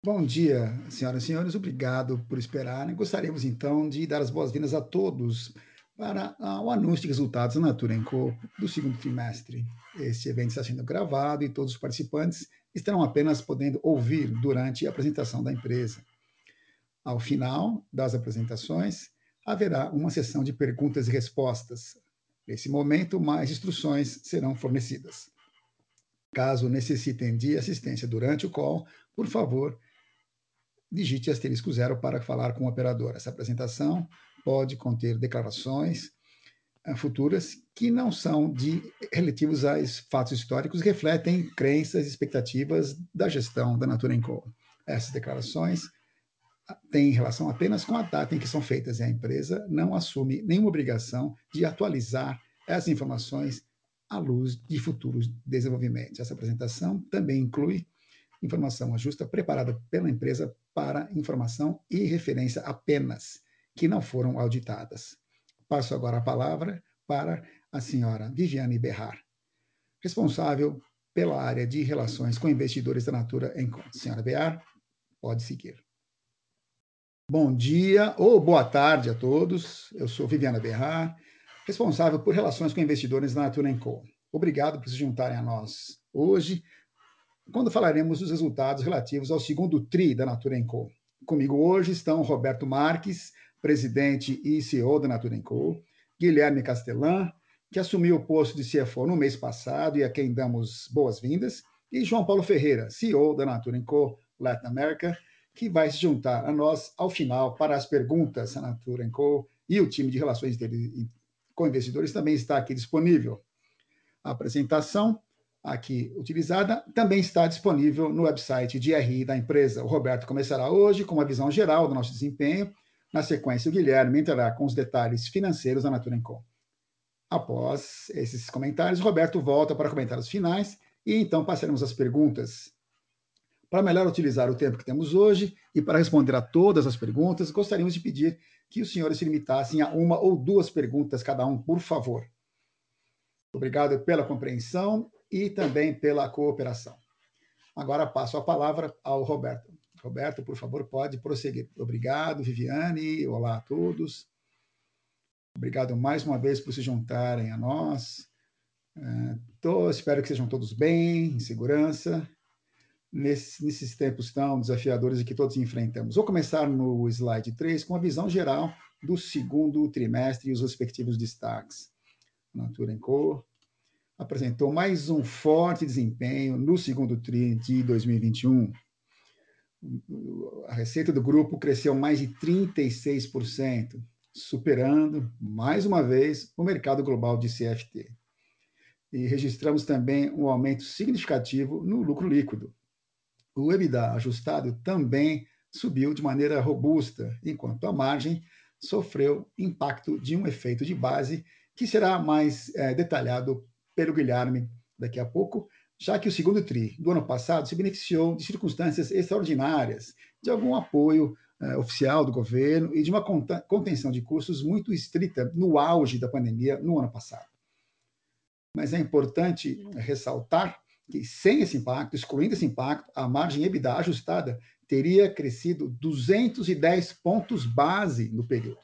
Bom dia, senhoras e senhores, obrigado por esperarem. Gostaríamos então de dar as boas-vindas a todos para o anúncio de resultados da Natura Co do segundo trimestre. Este evento está sendo gravado e todos os participantes estarão apenas podendo ouvir durante a apresentação da empresa. Ao final das apresentações, haverá uma sessão de perguntas e respostas. Nesse momento, mais instruções serão fornecidas. Caso necessitem de assistência durante o call, por favor, digite asterisco zero para falar com o operador. Essa apresentação pode conter declarações uh, futuras que não são de relativos a fatos históricos, refletem crenças e expectativas da gestão da Natura Co. Essas declarações ah, têm relação apenas com a data em que são feitas e a empresa não assume nenhuma obrigação de atualizar essas informações à luz de futuros desenvolvimentos. Essa apresentação também inclui informação justa preparada pela empresa para informação e referência apenas, que não foram auditadas. Passo agora a palavra para a senhora Viviane Berrar, responsável pela área de relações com investidores da Natura em Senhora Berrar, pode seguir. Bom dia ou boa tarde a todos. Eu sou Viviana Berrar, responsável por relações com investidores da Natura Co. Obrigado por se juntarem a nós hoje quando falaremos dos resultados relativos ao segundo TRI da Natura Co. Comigo hoje estão Roberto Marques, presidente e CEO da Natura Co., Guilherme Castelã, que assumiu o posto de CFO no mês passado e a quem damos boas-vindas, e João Paulo Ferreira, CEO da Natura Co. Latin America, que vai se juntar a nós ao final para as perguntas. A Natura Co. e o time de relações com investidores também está aqui disponível. A apresentação aqui utilizada também está disponível no website de RI da empresa. O Roberto começará hoje com uma visão geral do nosso desempenho. Na sequência, o Guilherme entrará com os detalhes financeiros da Natura Com. Após esses comentários, Roberto volta para comentários finais e então passaremos às perguntas. Para melhor utilizar o tempo que temos hoje e para responder a todas as perguntas, gostaríamos de pedir que os senhores se limitassem a uma ou duas perguntas cada um, por favor. Obrigado pela compreensão e também pela cooperação. Agora passo a palavra ao Roberto. Roberto, por favor, pode prosseguir. Obrigado, Viviane. Olá a todos. Obrigado mais uma vez por se juntarem a nós. É, tô, espero que sejam todos bem, em segurança, nesses, nesses tempos tão desafiadores que todos enfrentamos. Vou começar no slide 3 com a visão geral do segundo trimestre e os respectivos destaques. Natura em cor, apresentou mais um forte desempenho no segundo TRI de 2021. A receita do grupo cresceu mais de 36%, superando, mais uma vez, o mercado global de CFT. E registramos também um aumento significativo no lucro líquido. O EBITDA ajustado também subiu de maneira robusta, enquanto a margem sofreu impacto de um efeito de base que será mais é, detalhado pelo Guilherme daqui a pouco, já que o segundo TRI do ano passado se beneficiou de circunstâncias extraordinárias, de algum apoio eh, oficial do governo e de uma contenção de custos muito estrita no auge da pandemia no ano passado. Mas é importante ressaltar que, sem esse impacto, excluindo esse impacto, a margem EBITDA ajustada teria crescido 210 pontos base no período.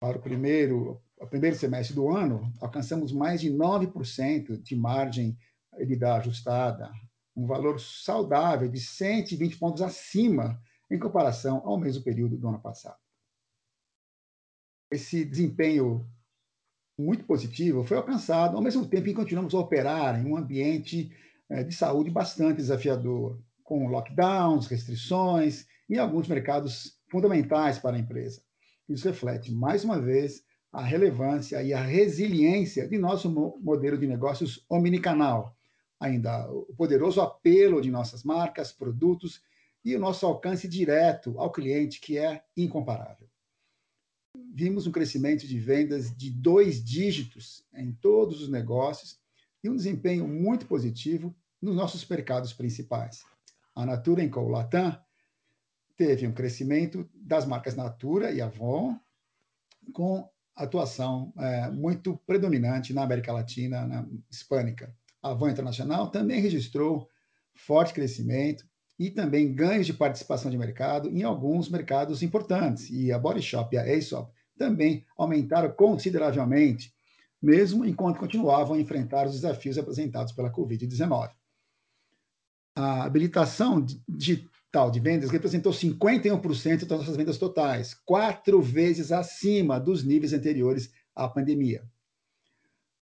Para o primeiro o primeiro semestre do ano, alcançamos mais de 9% de margem EBITDA ajustada, um valor saudável de 120 pontos acima em comparação ao mesmo período do ano passado. Esse desempenho muito positivo foi alcançado ao mesmo tempo em que continuamos a operar em um ambiente eh, de saúde bastante desafiador, com lockdowns, restrições em alguns mercados fundamentais para a empresa. Isso reflete, mais uma vez, a relevância e a resiliência de nosso modelo de negócios omnicanal. Ainda o poderoso apelo de nossas marcas, produtos e o nosso alcance direto ao cliente, que é incomparável. Vimos um crescimento de vendas de dois dígitos em todos os negócios e um desempenho muito positivo nos nossos mercados principais. A Natura em Latam teve um crescimento das marcas Natura e Avon, com atuação é, muito predominante na América Latina, na hispânica. A Van Internacional também registrou forte crescimento e também ganhos de participação de mercado em alguns mercados importantes. E a Body Shop e a Aesop também aumentaram consideravelmente, mesmo enquanto continuavam a enfrentar os desafios apresentados pela Covid-19. A habilitação digital de vendas representou 51% das nossas vendas totais, quatro vezes acima dos níveis anteriores à pandemia.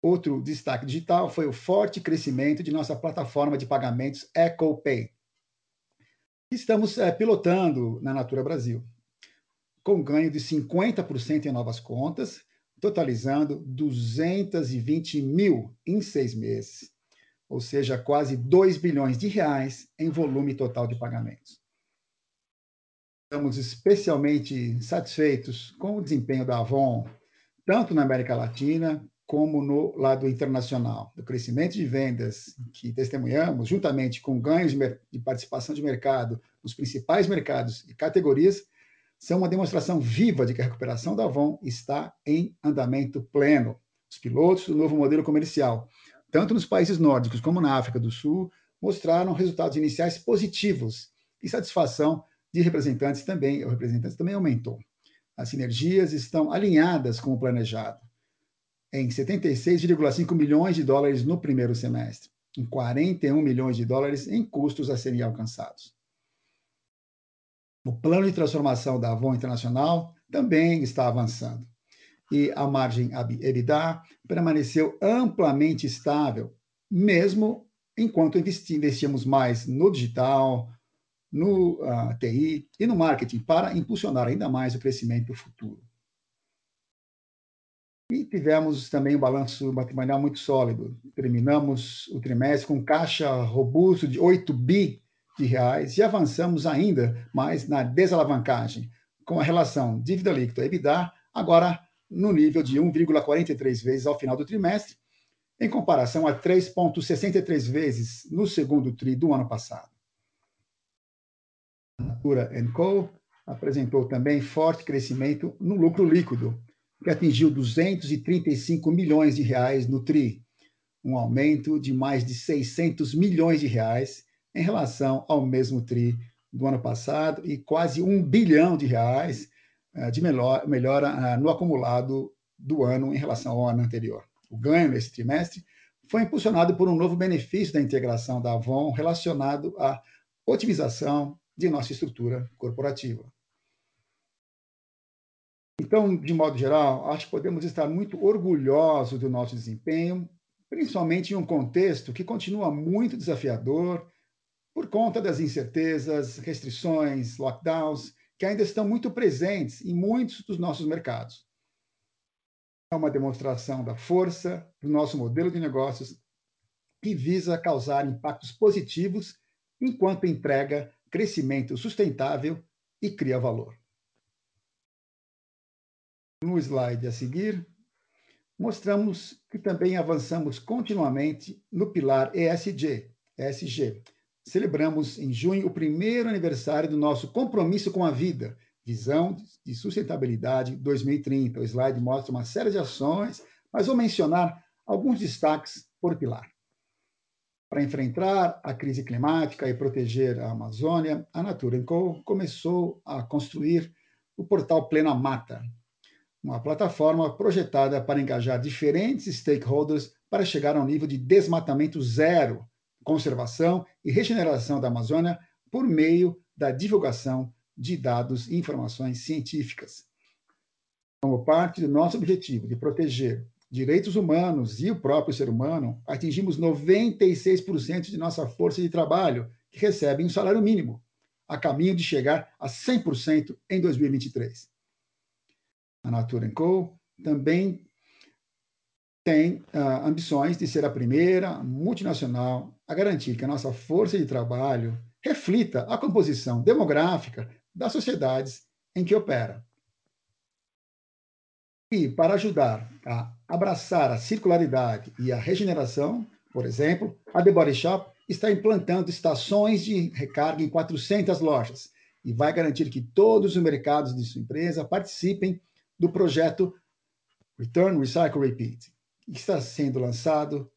Outro destaque digital foi o forte crescimento de nossa plataforma de pagamentos EcoPay. Estamos é, pilotando na Natura Brasil, com ganho de 50% em novas contas, totalizando 220 mil em seis meses, ou seja, quase 2 bilhões de reais em volume total de pagamentos. Estamos especialmente satisfeitos com o desempenho da Avon, tanto na América Latina como no lado internacional. O crescimento de vendas que testemunhamos, juntamente com ganhos de participação de mercado nos principais mercados e categorias, são uma demonstração viva de que a recuperação da Avon está em andamento pleno. Os pilotos do novo modelo comercial, tanto nos países nórdicos como na África do Sul, mostraram resultados iniciais positivos e satisfação de representantes também, o representante também aumentou. As sinergias estão alinhadas com o planejado em 76,5 milhões de dólares no primeiro semestre, em 41 milhões de dólares em custos a serem alcançados. O plano de transformação da Avon Internacional também está avançando. E a margem EBITDA permaneceu amplamente estável, mesmo enquanto investíamos mais no digital, no uh, ah, TI e no marketing para impulsionar ainda mais o crescimento futuro. E tivemos também um balanço patrimonial muito sólido. Terminamos o trimestre com caixa robusto de 8 bi de reais e avançamos ainda mais na desalavancagem, com a relação dívida líquida EBITDA agora no nível de 1,43 vezes ao final do trimestre, em comparação a 3,63 vezes no segundo tri do ano passado. A Natura Co apresentou também forte crescimento no lucro líquido, que atingiu 235 milhões de reais no TRI, um aumento de mais de 600 milhões de reais em relação ao mesmo TRI do ano passado e quase um bilhão de reais de melhora eh, no acumulado do ano em relação ao ano anterior. O ganho nesse trimestre foi impulsionado por um novo benefício da integração da Avon relacionado à otimização de nossa estrutura corporativa. Então, de modo geral, acho que podemos estar muito orgulhosos do nosso desempenho, principalmente em um contexto que continua muito desafiador por conta das incertezas, restrições, lockdowns, que ainda estão muito presentes em muitos dos nossos mercados. É uma demonstração da força do nosso modelo de negócios que visa causar impactos positivos enquanto entrega crescimento sustentável e cria valor. No slide a seguir, mostramos que também avançamos continuamente no pilar ESG, ESG. Celebramos em junho o primeiro aniversário do nosso compromisso com a vida, Visão de Sustentabilidade 2030. O slide mostra uma série de ações, mas vou mencionar alguns destaques por pilar. Para enfrentar a crise climática e proteger a Amazônia, a Natura Co começou a construir o portal Plena Mata, uma plataforma projetada para engajar diferentes stakeholders para chegar ao nível de desmatamento zero, conservação e regeneração da Amazônia por meio da divulgação de dados e informações científicas. Como parte do nosso objetivo de proteger direitos humanos e o próprio ser humano, atingimos 96% de nossa força de trabalho que recebe um salário mínimo, a caminho de chegar a 100% em 2023 a Natura Co. também tem uh, ambições de ser a primeira multinacional a garantir que a nossa força de trabalho reflita a composição demográfica das sociedades em que opera. E para ajudar a abraçar a circularidade e a regeneração, por exemplo, a The Body Shop está implantando estações de recarga em 400 lojas e vai garantir que todos os mercados de sua empresa participem do projeto Return, Recycle, Repeat, está sendo lançado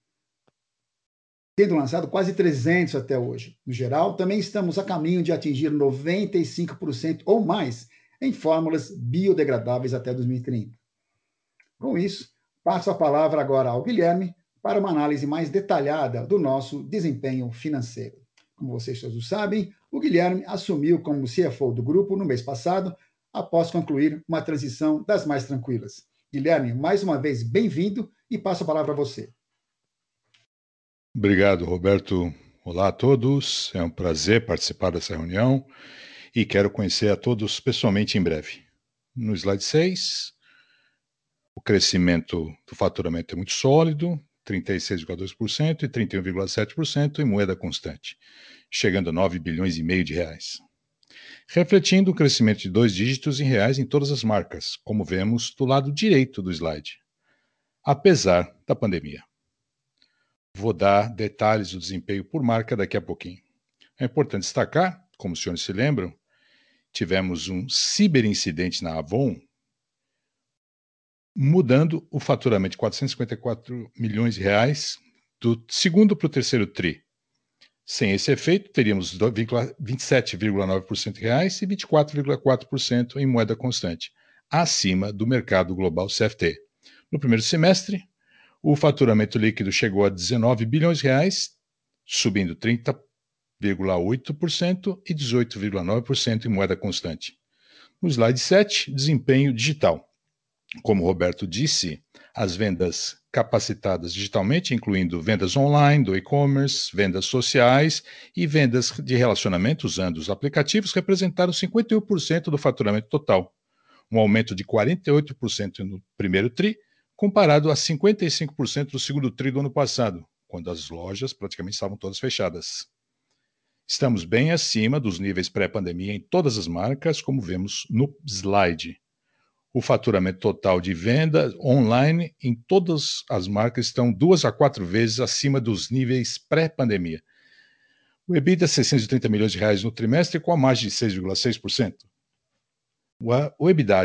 tendo lançado quase 300 até hoje. No geral, também estamos a caminho de atingir 95% ou mais em fórmulas biodegradáveis até 2030. Com isso, passo a palavra agora ao Guilherme para uma análise mais detalhada do nosso desempenho financeiro. Como vocês todos sabem, o Guilherme assumiu como CFO do grupo no mês passado, após concluir uma transição das mais tranquilas. Guilherme, mais uma vez, bem-vindo e passo a palavra a você. Obrigado, Roberto. Olá a todos. É um prazer participar dessa reunião e quero conhecer a todos pessoalmente em breve. No slide 6, o crescimento do faturamento é muito sólido, 36,2% e 31,7% em moeda constante, chegando a 9 bilhões e meio de reais. Refletindo o crescimento de dois dígitos em reais em todas as marcas, como vemos do lado direito do slide, apesar da pandemia. Vou dar detalhes do desempenho por marca daqui a pouquinho. É importante destacar, como os senhores se lembram, tivemos um ciberincidente na Avon, mudando o faturamento de 454 milhões de reais do segundo para o terceiro TRI. Sem esse efeito, teríamos 27,9% em reais e 24,4% em moeda constante, acima do mercado global CFT. No primeiro semestre, o faturamento líquido chegou a 19 bilhões de reais, subindo 30,8% e 18,9% em moeda constante. No slide 7, desempenho digital. Como Roberto disse, as vendas capacitadas digitalmente, incluindo vendas online, do e-commerce, vendas sociais e vendas de relacionamento usando os aplicativos, representaram 51% do faturamento total, um aumento de 48% no primeiro TRI comparado a 55% do segundo tri do ano passado, quando as lojas praticamente estavam todas fechadas. Estamos bem acima dos níveis pré-pandemia em todas as marcas, como vemos no slide. O faturamento total de venda online em todas as marcas estão duas a quatro vezes acima dos níveis pré-pandemia. O EBITDA é 630 milhões de reais no trimestre, com a margem de 6,6%. O EBITDA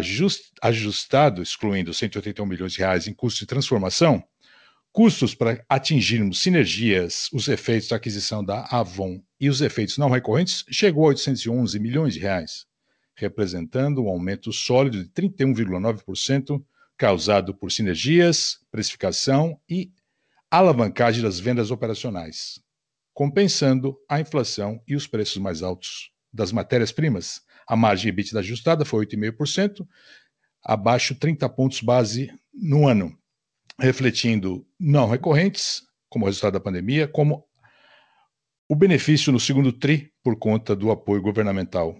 ajustado, excluindo 181 milhões de reais em custos de transformação, custos para atingirmos sinergias, os efeitos da aquisição da Avon e os efeitos não recorrentes, chegou a 811 milhões de reais, representando um aumento sólido de 31,9%, causado por sinergias, precificação e alavancagem das vendas operacionais, compensando a inflação e os preços mais altos das matérias-primas, a margem EBITDA ajustada foi 8,5%, abaixo 30 pontos base no ano, refletindo não recorrentes, como resultado da pandemia, como o benefício no segundo TRI por conta do apoio governamental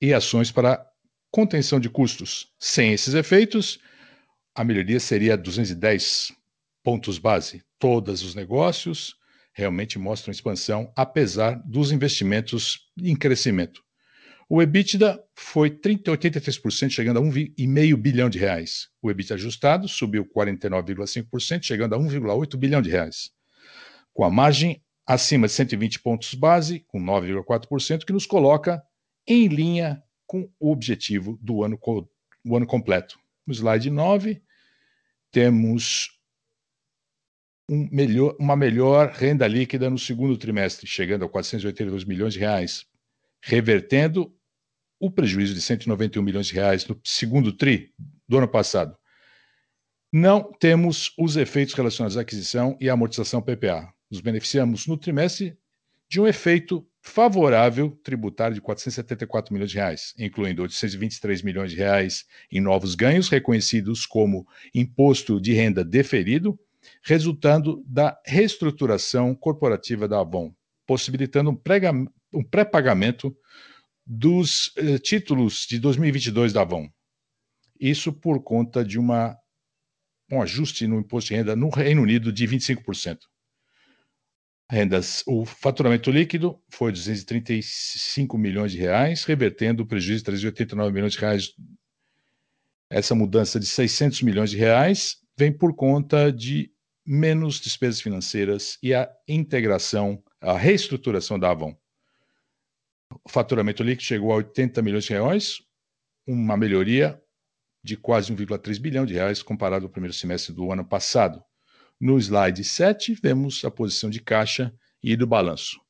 e ações para contenção de custos. Sem esses efeitos, a melhoria seria 210 pontos base. Todos os negócios realmente mostram expansão, apesar dos investimentos em crescimento. O EBITDA foi 30, 83%, chegando a 1,5 bilhão de reais. O EBITDA ajustado subiu 49,5%, chegando a 1,8 bilhão de reais. Com a margem acima de 120 pontos base, com 9,4%, que nos coloca em linha com o objetivo do ano, o ano completo. No slide 9, temos um melhor, uma melhor renda líquida no segundo trimestre, chegando a 482 milhões de reais, revertendo o prejuízo de 191 milhões de reais no segundo TRI do ano passado. Não temos os efeitos relacionados à aquisição e à amortização PPA. Nos beneficiamos no trimestre de um efeito favorável tributário de 474 milhões de reais, incluindo 823 milhões de reais em novos ganhos reconhecidos como imposto de renda deferido, resultando da reestruturação corporativa da Avon, possibilitando um pré-pagamento dos eh, títulos de 2022 da Avon. Isso por conta de uma, um ajuste no imposto de renda no Reino Unido de 25%. Rendas, o faturamento líquido foi 235 milhões de reais, revertendo o prejuízo de 389 milhões de reais. Essa mudança de 600 milhões de reais vem por conta de menos despesas financeiras e a integração, a reestruturação da Avon. O faturamento líquido chegou a 80 milhões de reais, uma melhoria de quase 1,3 bilhão de reais comparado ao primeiro semestre do ano passado. No slide 7, vemos a posição de caixa e do balanço.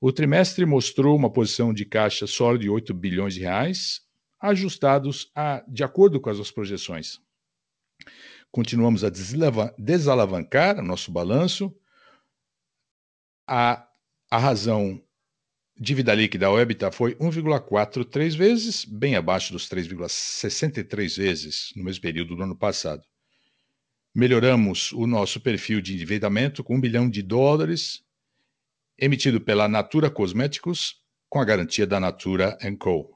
O trimestre mostrou uma posição de caixa sólida de 8 bilhões de reais, ajustados a, de acordo com as projeções. Continuamos a desalavancar nosso balanço. A, a razão dívida líquida ao EBITDA foi 1,43 vezes, bem abaixo dos 3,63 vezes no mesmo período do ano passado. Melhoramos o nosso perfil de endividamento com 1 bilhão de dólares emitido pela Natura Cosméticos com a garantia da Natura Co.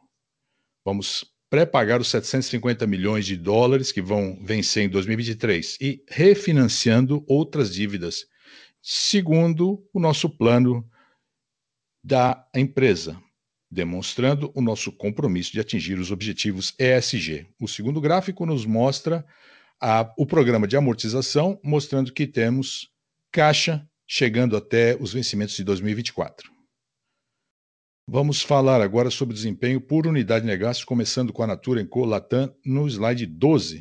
Vamos pré-pagar os 750 milhões de dólares que vão vencer em 2023 e refinanciando outras dívidas, segundo o nosso plano da empresa, demonstrando o nosso compromisso de atingir os objetivos ESG. O segundo gráfico nos mostra a, o programa de amortização, mostrando que temos caixa chegando até os vencimentos de 2024. Vamos falar agora sobre desempenho por unidade de negócio, começando com a Natura Co Latam no slide 12.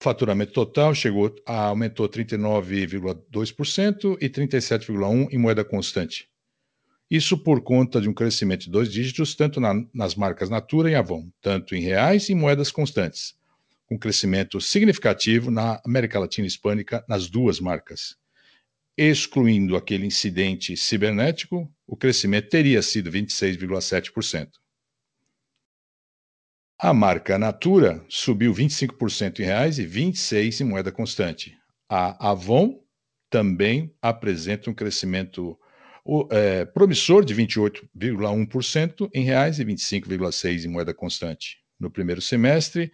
O faturamento total chegou a, aumentou 39,2% e 37,1% em moeda constante. Isso por conta de um crescimento de dois dígitos, tanto na, nas marcas Natura e Avon, tanto em reais e moedas constantes, com crescimento significativo na América Latina e Hispânica nas duas marcas. Excluindo aquele incidente cibernético, o crescimento teria sido 26,7%. A marca Natura subiu 25% em reais e 26% em moeda constante. A Avon também apresenta um crescimento é, promissor de 28,1% em reais e 25,6% em moeda constante. No primeiro semestre,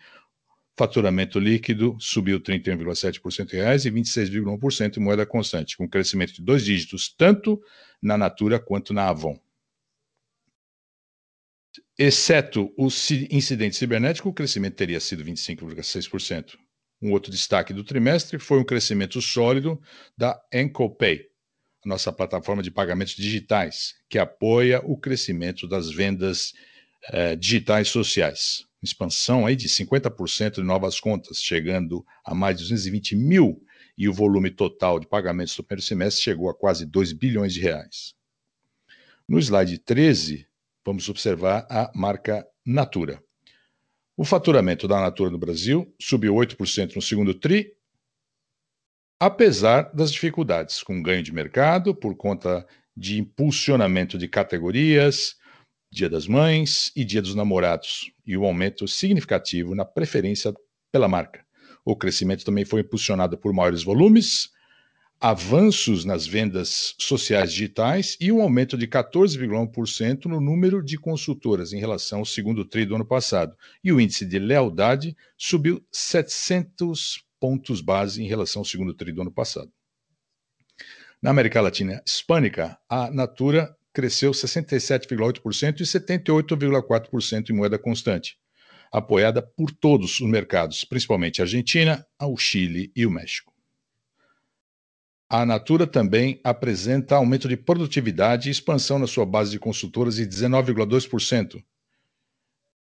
faturamento líquido subiu 31,7% em reais e 26,1% em moeda constante, com crescimento de dois dígitos tanto na Natura quanto na Avon. Exceto o incidente cibernético, o crescimento teria sido 25,6%. Um outro destaque do trimestre foi um crescimento sólido da EncoPay, nossa plataforma de pagamentos digitais, que apoia o crescimento das vendas eh, digitais sociais. Expansão aí de 50% de novas contas, chegando a mais de 220 mil, e o volume total de pagamentos do primeiro semestre chegou a quase 2 bilhões de reais. No slide 13, vamos observar a marca Natura. O faturamento da Natura no Brasil subiu 8% no segundo TRI apesar das dificuldades, com ganho de mercado por conta de impulsionamento de categorias, Dia das Mães e Dia dos Namorados, e o um aumento significativo na preferência pela marca. O crescimento também foi impulsionado por maiores volumes, avanços nas vendas sociais digitais e um aumento de 14,1% no número de consultoras em relação ao segundo tri do ano passado. E o índice de lealdade subiu 700 pontos base em relação ao segundo tri do ano passado. Na América Latina Hispânica, a Natura cresceu 67,8% e 78,4% em moeda constante, apoiada por todos os mercados, principalmente a Argentina, o Chile e o México. A Natura também apresenta aumento de produtividade e expansão na sua base de consultoras de 19,2%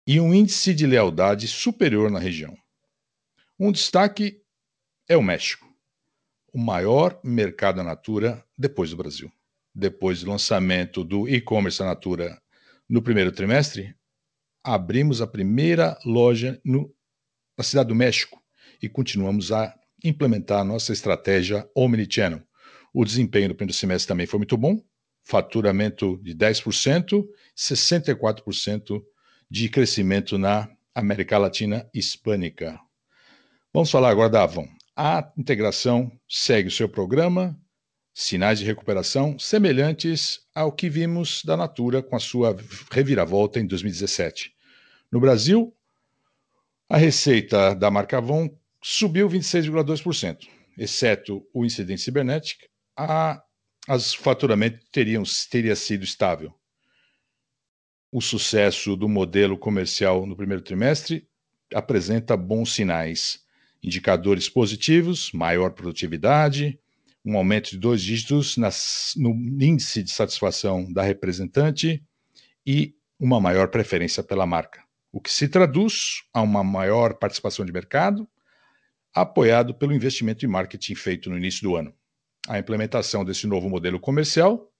e um índice de lealdade superior na região. Um destaque é o México, o maior mercado da Natura depois do Brasil. Depois do lançamento do e-commerce da Natura no primeiro trimestre, abrimos a primeira loja no, na Cidade do México e continuamos a implementar nossa estratégia Omnichannel. O desempenho do primeiro semestre também foi muito bom, faturamento de 10%, 64% de crescimento na América Latina Hispânica. Vamos falar agora da Avon. A integração segue o seu programa, sinais de recuperação semelhantes ao que vimos da Natura com a sua reviravolta em 2017. No Brasil, a receita da marca Avon subiu 26,2%, exceto o incidente cibernético, a, as faturamento teriam, teria sido estável. O sucesso do modelo comercial no primeiro trimestre apresenta bons sinais indicadores positivos, maior produtividade, um aumento de dois dígitos nas, no índice de satisfação da representante e uma maior preferência pela marca, o que se traduz a uma maior participação de mercado, apoiado pelo investimento em marketing feito no início do ano. A implementação desse novo modelo comercial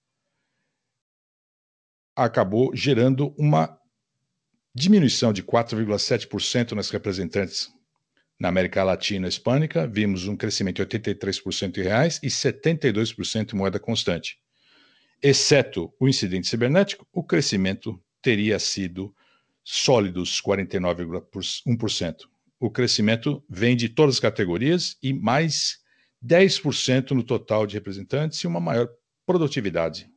acabou gerando uma diminuição de 4,7% nas representantes na América Latina Hispânica, vimos um crescimento de 83% em reais e 72% em moeda constante. Exceto o incidente cibernético, o crescimento teria sido sólidos 49,1%. O crescimento vem de todas as categorias e mais 10% no total de representantes e uma maior produtividade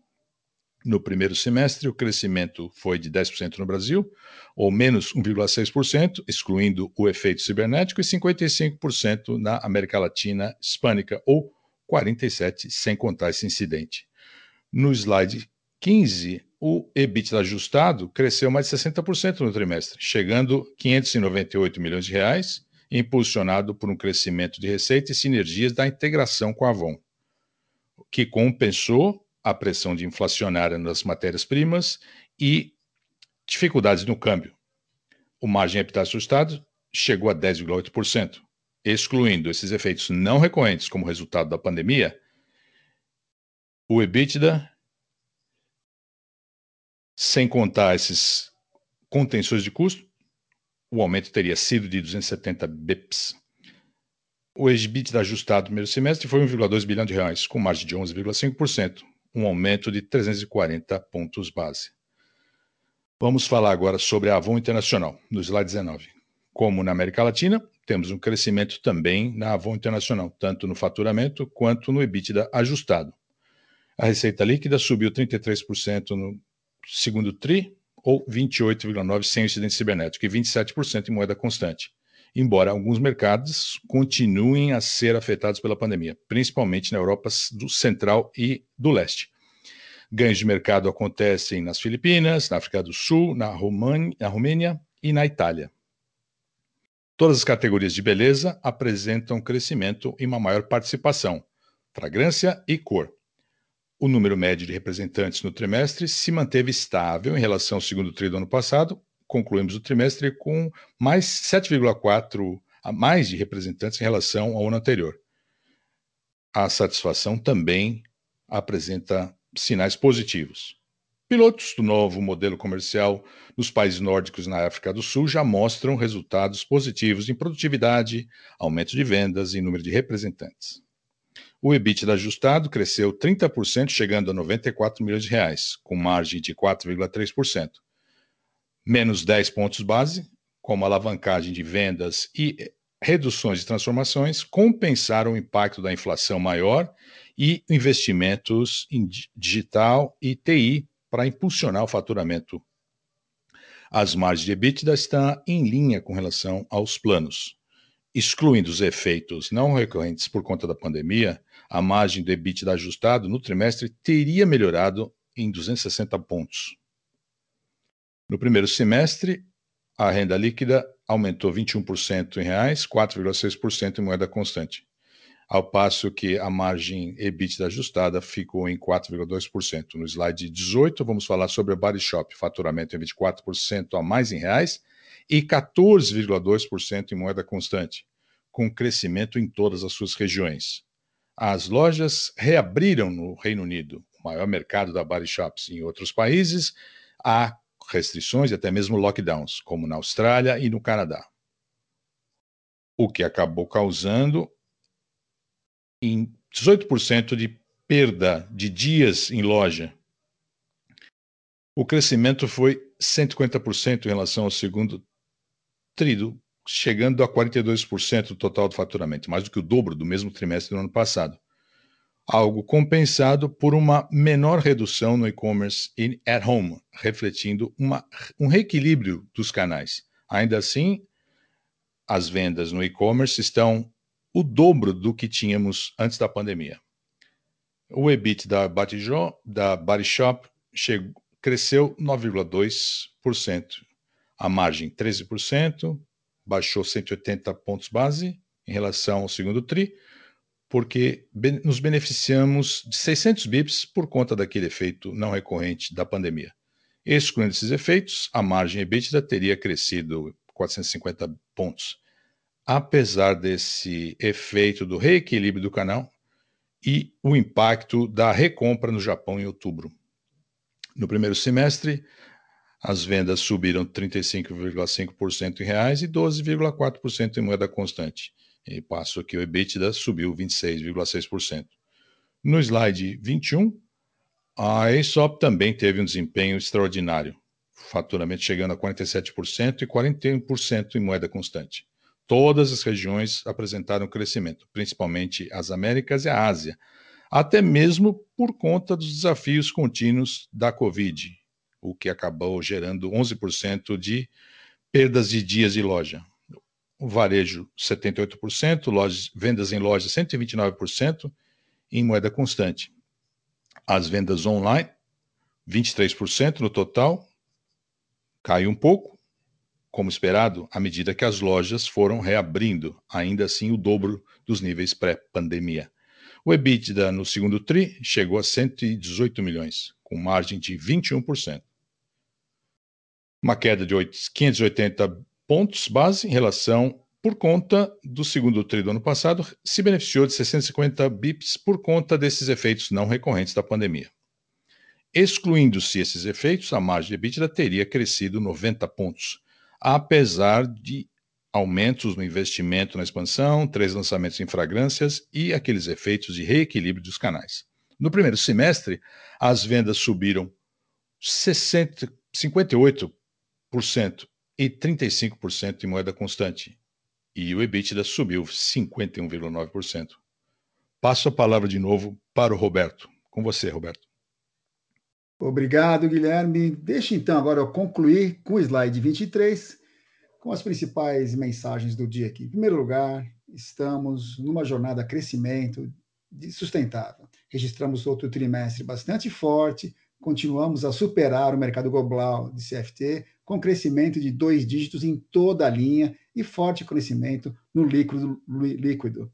no primeiro semestre, o crescimento foi de 10% no Brasil, ou menos 1,6%, excluindo o efeito cibernético, e 55% na América Latina Hispânica, ou 47% sem contar esse incidente. No slide 15, o EBITDA ajustado cresceu mais de 60% no trimestre, chegando a 598 milhões de reais, impulsionado por um crescimento de receita e sinergias da integração com a Avon, que compensou a pressão de inflacionária nas matérias-primas e dificuldades no câmbio. O margem EBITDA ajustado chegou a 10,8%. Excluindo esses efeitos não recorrentes como resultado da pandemia, o EBITDA, sem contar esses contenções de custo, o aumento teria sido de 270 bips. O EBITDA ajustado no primeiro semestre foi 1,2 bilhão de reais, com margem de 11,5%, um aumento de 340 pontos base. Vamos falar agora sobre a Avon Internacional, no slide 19. Como na América Latina, temos um crescimento também na Avon Internacional, tanto no faturamento quanto no EBITDA ajustado. A receita líquida subiu 33% no segundo TRI, ou 28,9% sem incidente cibernético, e 27% em moeda constante embora alguns mercados continuem a ser afetados pela pandemia, principalmente na Europa do Central e do Leste. Ganhos de mercado acontecem nas Filipinas, na África do Sul, na, România, na Romênia e na Itália. Todas as categorias de beleza apresentam crescimento e uma maior participação, fragrância e cor. O número médio de representantes no trimestre se manteve estável em relação ao segundo trimestre do ano passado concluímos o trimestre com mais 7,4 a mais de representantes em relação ao ano anterior. A satisfação também apresenta sinais positivos. Pilotos do novo modelo comercial nos países nórdicos e na África do Sul já mostram resultados positivos em produtividade, aumento de vendas e número de representantes. O EBITDA ajustado cresceu 30%, chegando a 94 milhões de reais, com margem de 4,3% menos 10 pontos base, como alavancagem de vendas e reduções de transformações, compensaram o impacto da inflação maior e investimentos em digital e TI para impulsionar o faturamento. As margens de EBITDA estão em linha com relação aos planos. Excluindo os efeitos não recorrentes por conta da pandemia, a margem do EBITDA ajustado no trimestre teria melhorado em 260 pontos. No primeiro semestre, a renda líquida aumentou 21% em reais, 4,6% em moeda constante, ao passo que a margem EBITDA ajustada ficou em 4,2%. No slide 18, vamos falar sobre a Body Shop, faturamento em 24% a mais em reais e 14,2% em moeda constante, com crescimento em todas as suas regiões. As lojas reabriram no Reino Unido, o maior mercado da Body Shops. Em outros países, há restrições e até mesmo lockdowns, como na Austrália e no Canadá. O que acabou causando em 18% de perda de dias em loja. O crescimento foi 150% em relação ao segundo trido, chegando a 42% do total do faturamento, mais do que o dobro do mesmo trimestre do ano passado algo compensado por uma menor redução no e-commerce e at home, refletindo uma, um reequilíbrio dos canais. Ainda assim, as vendas no e-commerce estão o dobro do que tínhamos antes da pandemia. O EBIT da Batijó, da Body Shop, chegou, cresceu 9,2%. A margem 13%, baixou 180 pontos base em relação ao segundo TRI, porque nos beneficiamos de 600 bips por conta daquele efeito não recorrente da pandemia. Excluindo esses efeitos, a margem EBITDA teria crescido 450 pontos. apesar desse efeito do reequilíbrio do canal e o impacto da recompra no Japão em outubro. No primeiro semestre, as vendas subiram 35,5% em reais e 12,4% em moeda constante. E passo que o EBITDA subiu 26,6%. No slide 21, a Aesop também teve um desempenho extraordinário, faturamento chegando a 47% e 41% em moeda constante. Todas as regiões apresentaram crescimento, principalmente as Américas e a Ásia, até mesmo por conta dos desafios contínuos da Covid, o que acabou gerando 11% de perdas de dias de loja. Varejo, 78%, lojas, vendas em loja, 129%, em moeda constante. As vendas online, 23% no total, caiu um pouco, como esperado, à medida que as lojas foram reabrindo, ainda assim o dobro dos níveis pré-pandemia. O EBITDA no segundo TRI chegou a 118 milhões, com margem de 21%. Uma queda de 580 pontos base em relação por conta do segundo TRI do ano passado, se beneficiou de 650 bips por conta desses efeitos não recorrentes da pandemia. Excluindo-se esses efeitos, a margem de EBITDA teria crescido 90 pontos, apesar de aumentos no investimento na expansão, três lançamentos em fragrâncias e aqueles efeitos de reequilíbrio dos canais. No primeiro semestre, as vendas subiram 60, 58% e 35% em moeda constante, e o EBITDA subiu 51,9%. Passo a palavra de novo para o Roberto. Com você, Roberto. Obrigado, Guilherme. Deixe então agora eu concluir com o slide 23, com as principais mensagens do dia aqui. Em primeiro lugar, estamos numa jornada a crescimento sustentável. Registramos outro trimestre bastante forte, continuamos a superar o mercado global de CFT, com crescimento de dois dígitos em toda a linha e forte crescimento no líquido, líquido,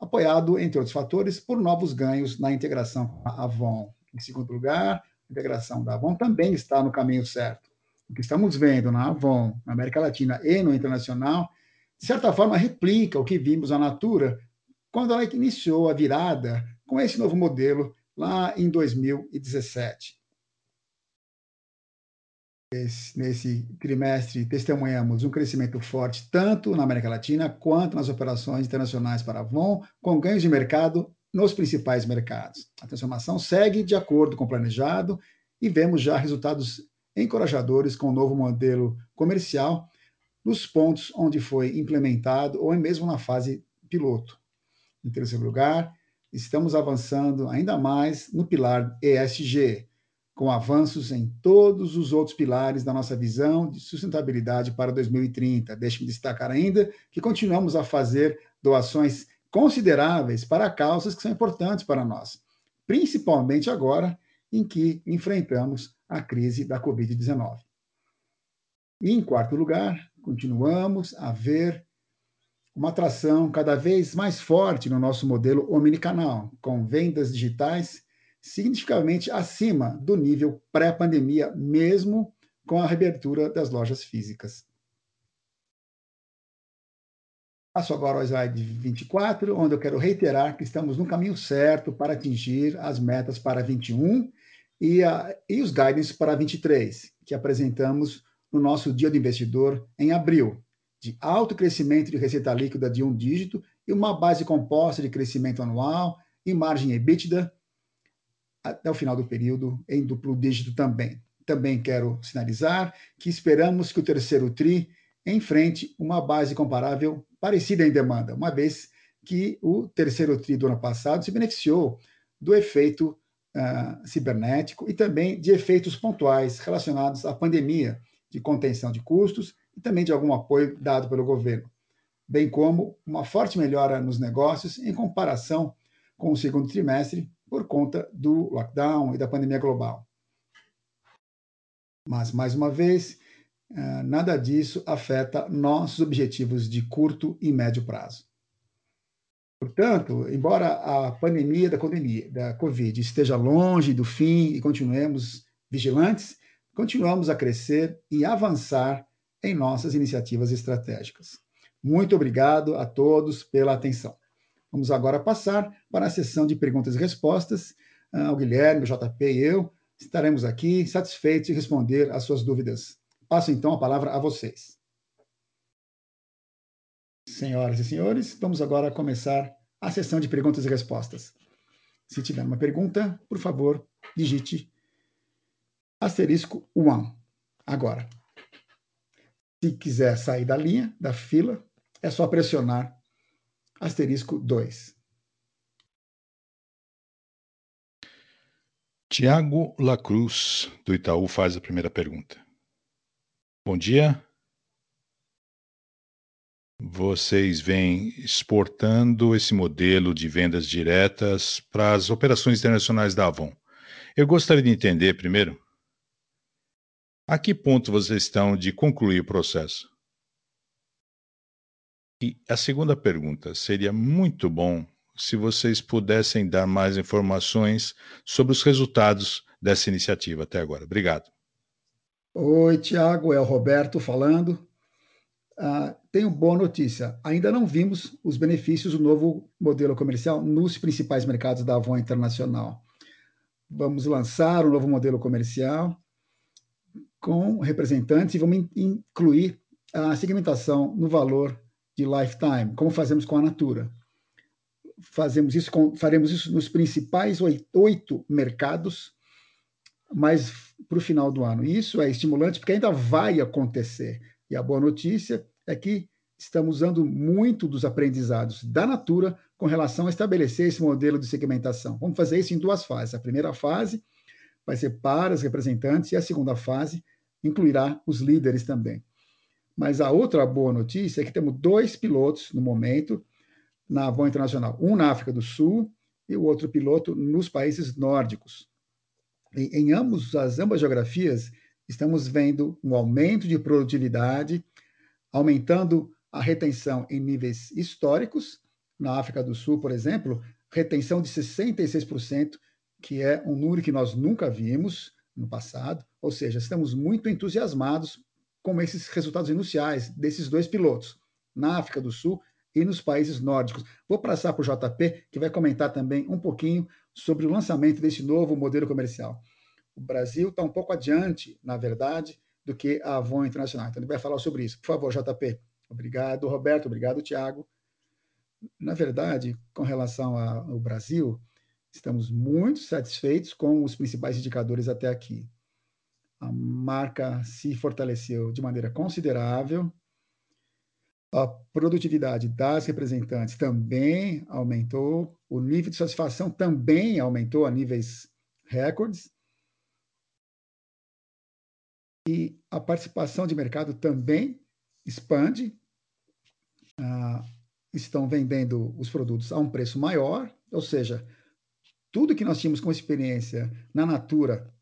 apoiado, entre outros fatores, por novos ganhos na integração com a Avon. Em segundo lugar, a integração da Avon também está no caminho certo. O que estamos vendo na Avon, na América Latina e no internacional, de certa forma replica o que vimos na Natura quando ela iniciou a virada com esse novo modelo lá em 2017 nesse trimestre testemunhamos um crescimento forte tanto na América Latina quanto nas operações internacionais para a Avon, com ganhos de mercado nos principais mercados. A transformação segue de acordo com o planejado e vemos já resultados encorajadores com o novo modelo comercial nos pontos onde foi implementado ou mesmo na fase piloto. Em terceiro lugar, estamos avançando ainda mais no pilar ESG, com avanços em todos os outros pilares da nossa visão de sustentabilidade para 2030. Deixe-me destacar ainda que continuamos a fazer doações consideráveis para causas que são importantes para nós, principalmente agora em que enfrentamos a crise da Covid-19. E, em quarto lugar, continuamos a ver uma atração cada vez mais forte no nosso modelo omnicanal, com vendas digitais significativamente acima do nível pré-pandemia, mesmo com a reabertura das lojas físicas. Passo agora ao slide 24, onde eu quero reiterar que estamos no caminho certo para atingir as metas para 21 e, a, e os guidance para 23, que apresentamos no nosso Dia do Investidor em abril, de alto crescimento de receita líquida de um dígito e uma base composta de crescimento anual e margem EBITDA até o final do período em duplo dígito também. Também quero sinalizar que esperamos que o terceiro TRI enfrente uma base comparável parecida em demanda, uma vez que o terceiro TRI do ano passado se beneficiou do efeito uh, cibernético e também de efeitos pontuais relacionados à pandemia, de contenção de custos e também de algum apoio dado pelo governo, bem como uma forte melhora nos negócios em comparação com o segundo trimestre, por conta do lockdown e da pandemia global. Mas, mais uma vez, eh, nada disso afeta nossos objetivos de curto e médio prazo. Portanto, embora a pandemia da, pandemia, da Covid esteja longe do fim e continuemos vigilantes, continuamos a crescer e avançar em nossas iniciativas estratégicas. Muito obrigado a todos pela atenção. Vamos agora passar para a sessão de perguntas e respostas. Ah, o Guilherme, o JP e eu estaremos aqui satisfeitos de responder às suas dúvidas. Passo então a palavra a vocês. Senhoras e senhores, vamos agora começar a sessão de perguntas e respostas. Se tiver uma pergunta, por favor, digite asterisco 1. Agora, se quiser sair da linha, da fila, é só pressionar asterisco 2. Tiago Lacruz, do Itaú, faz a primeira pergunta. Bom dia. Vocês vêm exportando esse modelo de vendas diretas para as operações internacionais da Avon. Eu gostaria de entender, primeiro, a que ponto vocês estão de concluir o processo? E a segunda pergunta: seria muito bom se vocês pudessem dar mais informações sobre os resultados dessa iniciativa até agora. Obrigado. Oi, Tiago, é o Roberto falando. Ah, tenho boa notícia. Ainda não vimos os benefícios do novo modelo comercial nos principais mercados da Avon Internacional. Vamos lançar um novo modelo comercial com representantes e vamos incluir a segmentação no valor de lifetime, como fazemos com a Natura. Fazemos isso com, faremos isso nos principais oito mercados, mas para o final do ano. Isso é estimulante porque ainda vai acontecer. E a boa notícia é que estamos usando muito dos aprendizados da Natura com relação a estabelecer esse modelo de segmentação. Vamos fazer isso em duas fases. A primeira fase vai ser para os representantes e a segunda fase incluirá os líderes também. Mas a outra boa notícia é que temos dois pilotos no momento na Avon Internacional, um na África do Sul e o outro piloto nos países nórdicos. Em, ambos as ambas geografias estamos vendo um aumento de produtividade, aumentando a retenção em níveis históricos. Na África do Sul, por exemplo, retenção de 66%, que é um número que nós nunca vimos no passado. Ou seja, estamos muito entusiasmados com esses resultados iniciais desses dois pilotos, na África do Sul e nos países nórdicos. Vou passar para o JP, que vai comentar também um pouquinho sobre o lançamento desse novo modelo comercial. O Brasil está um pouco adiante, na verdade, do que a Avon Internacional. Então, ele vai falar sobre isso. Por favor, JP. Obrigado, Roberto. Obrigado, Tiago. Na verdade, com relação ao Brasil, Estamos muito satisfeitos com os principais indicadores até aqui. A marca se fortaleceu de maneira considerável. A produtividade das representantes também aumentou. O nível de satisfação também aumentou a níveis recordes. E a participação de mercado também expande. Ah, estão vendendo os produtos a um preço maior, ou seja, tudo que nós tínhamos como experiência na Natura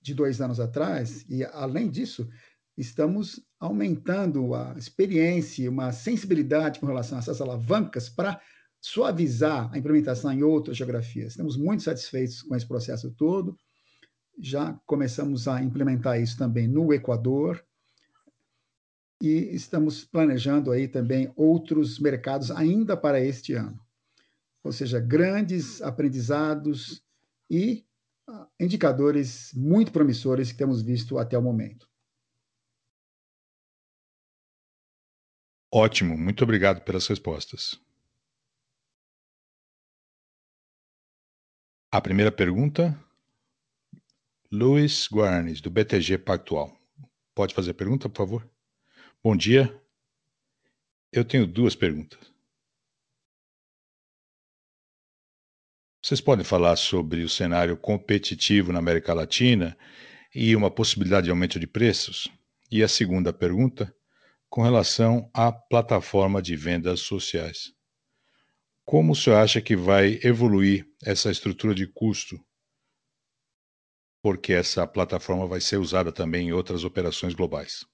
de dois anos atrás, e além disso, estamos aumentando a experiência, uma sensibilidade com relação a essas alavancas para suavizar a implementação em outras geografias. Estamos muito satisfeitos com esse processo todo. Já começamos a implementar isso também no Equador e estamos planejando aí também outros mercados ainda para este ano ou seja, grandes aprendizados e indicadores muito promissores que temos visto até o momento. Ótimo, muito obrigado pelas respostas. A primeira pergunta, Luiz Guarnes, do BTG Pactual. Pode fazer a pergunta, por favor? Bom dia. Eu tenho duas perguntas. Vocês podem falar sobre o cenário competitivo na América Latina e uma possibilidade de aumento de preços? E a segunda pergunta, com relação à plataforma de vendas sociais. Como o senhor acha que vai evoluir essa estrutura de custo? Porque essa plataforma vai ser usada também em outras operações globais.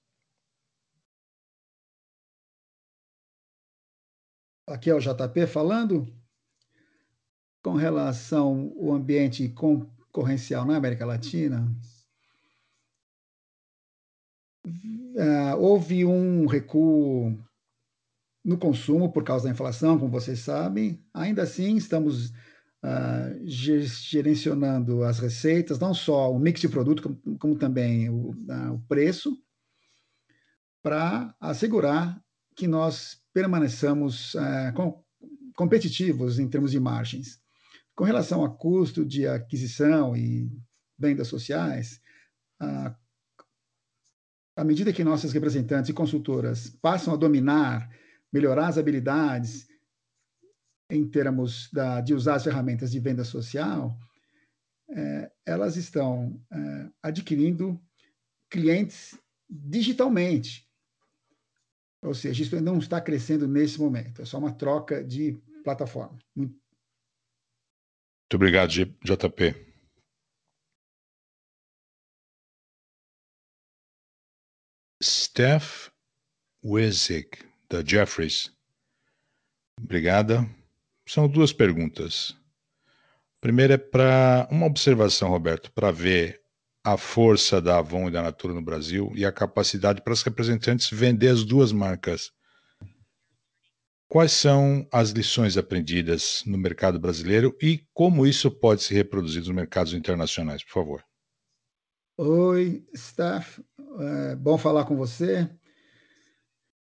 Aqui é o JP falando com relação ao ambiente concorrencial na América Latina, uh, houve um recuo no consumo por causa da inflação, como vocês sabem. Ainda assim, estamos uh, gerenciando as receitas, não só o mix de produto, como, como também o, uh, o preço, para assegurar que nós permaneçamos uh, com, competitivos em termos de margens. Com relação a custo de aquisição e vendas sociais, à medida que nossas representantes e consultoras passam a dominar, melhorar as habilidades em termos da, de usar as ferramentas de venda social, é, elas estão é, adquirindo clientes digitalmente. Ou seja, isso não está crescendo nesse momento, é só uma troca de plataforma. Muito obrigado, JP. Steph Wizig, da Jeffries. Obrigada. São duas perguntas. Primeira é para uma observação, Roberto, para ver a força da Avon e da Natura no Brasil e a capacidade para as representantes vender as duas marcas. Quais são as lições aprendidas no mercado brasileiro e como isso pode se reproduzir nos mercados internacionais, por favor? Oi, Steph. É bom falar com você.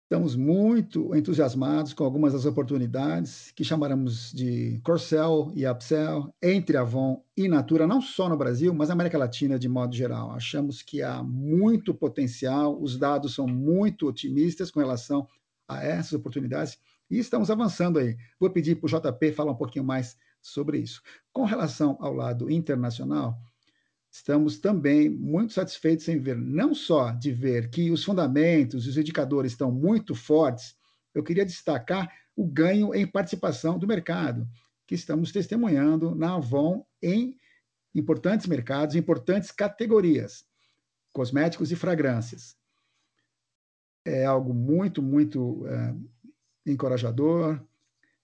Estamos muito entusiasmados com algumas das oportunidades que chamaremos de cross-sell e upsell entre Avon e Natura, não só no Brasil, mas na América Latina de modo geral. Achamos que há muito potencial, os dados são muito otimistas com relação a essas oportunidades e estamos avançando aí. Vou pedir para o JP falar um pouquinho mais sobre isso. Com relação ao lado internacional, estamos também muito satisfeitos em ver, não só de ver que os fundamentos, os indicadores estão muito fortes, eu queria destacar o ganho em participação do mercado, que estamos testemunhando na Avon em importantes mercados, importantes categorias, cosméticos e fragrâncias. É algo muito, muito é, encorajador.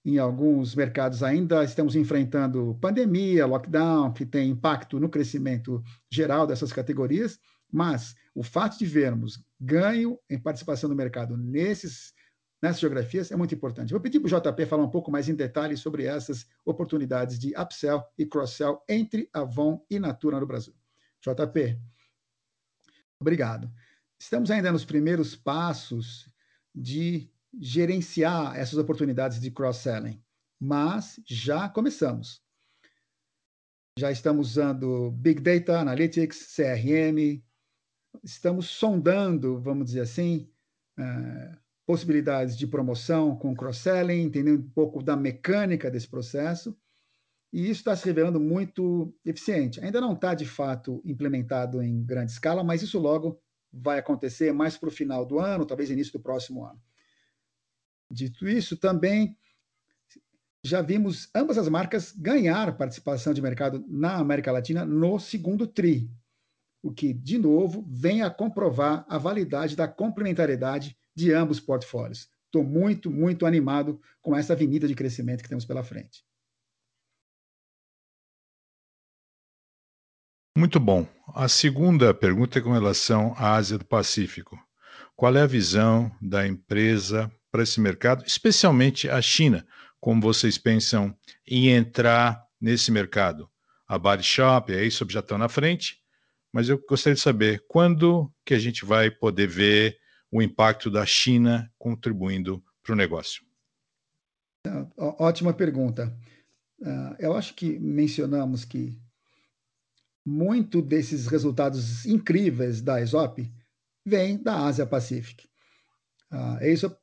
Em alguns mercados ainda estamos enfrentando pandemia, lockdown, que tem impacto no crescimento geral dessas categorias, mas o fato de vermos ganho em participação no mercado nesses, nessas geografias é muito importante. Vou pedir para o JP falar um pouco mais em detalhes sobre essas oportunidades de upsell e cross-sell entre Avon e Natura no Brasil. JP, obrigado. Estamos ainda nos primeiros passos de gerenciar essas oportunidades de cross-selling, mas já começamos. Já estamos usando Big Data, Analytics, CRM, estamos sondando, vamos dizer assim, uh, possibilidades de promoção com cross-selling, entendendo um pouco da mecânica desse processo, e isso está se revelando muito eficiente. Ainda não está, de fato, implementado em grande escala, mas isso logo vai acontecer mais para o final do ano, talvez início do próximo ano. Dito isso, também já vimos ambas as marcas ganhar participação de mercado na América Latina no segundo TRI, o que, de novo, vem a comprovar a validade da complementariedade de ambos os portfólios. Estou muito, muito animado com essa avenida de crescimento que temos pela frente. Muito bom. A segunda pergunta é com relação à Ásia do Pacífico. Qual é a visão da empresa para esse mercado, especialmente a China. Como vocês pensam em entrar nesse mercado? A Body Shop, a Aesop já estão na frente, mas eu gostaria de saber quando que a gente vai poder ver o impacto da China contribuindo para o negócio. Ótima pergunta. Ah, eu acho que mencionamos que muito desses resultados incríveis da ESOP vem da Ásia Pacífica. A ESOP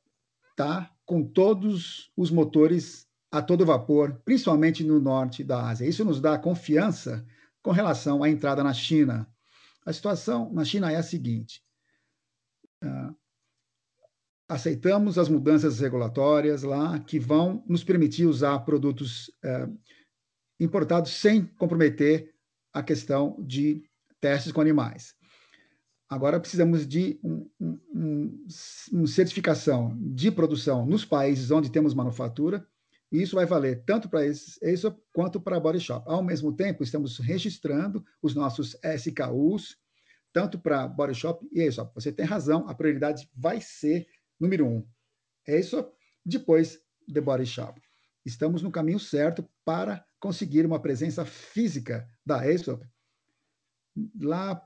está com todos os motores a todo vapor, principalmente no norte da Ásia. Isso nos dá confiança com relação à entrada na China. A situação na China é a seguinte: uh, aceitamos as mudanças regulatórias lá que vão nos permitir usar produtos uh, importados sem comprometer a questão de testes com animais. Agora precisamos de uma um, um, certificação de produção nos países onde temos manufatura, e isso vai valer tanto para isso quanto para a Body Shop. Ao mesmo tempo, estamos registrando os nossos SKUs, tanto para Body Shop e Aesop. Você tem razão, a prioridade vai ser número um. Aesop, depois The Body Shop. Estamos no caminho certo para conseguir uma presença física da Aesop lá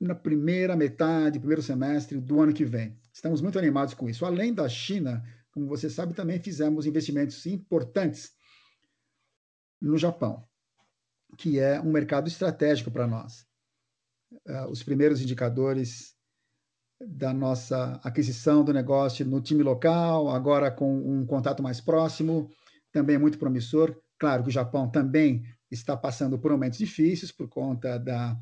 na primeira metade, primeiro semestre do ano que vem. Estamos muito animados com isso. Além da China, como você sabe, também fizemos investimentos importantes no Japão, que é um mercado estratégico para nós. Uh, os primeiros indicadores da nossa aquisição do negócio no time local, agora com um contato mais próximo, também é muito promissor. Claro que o Japão também está passando por momentos difíceis por conta da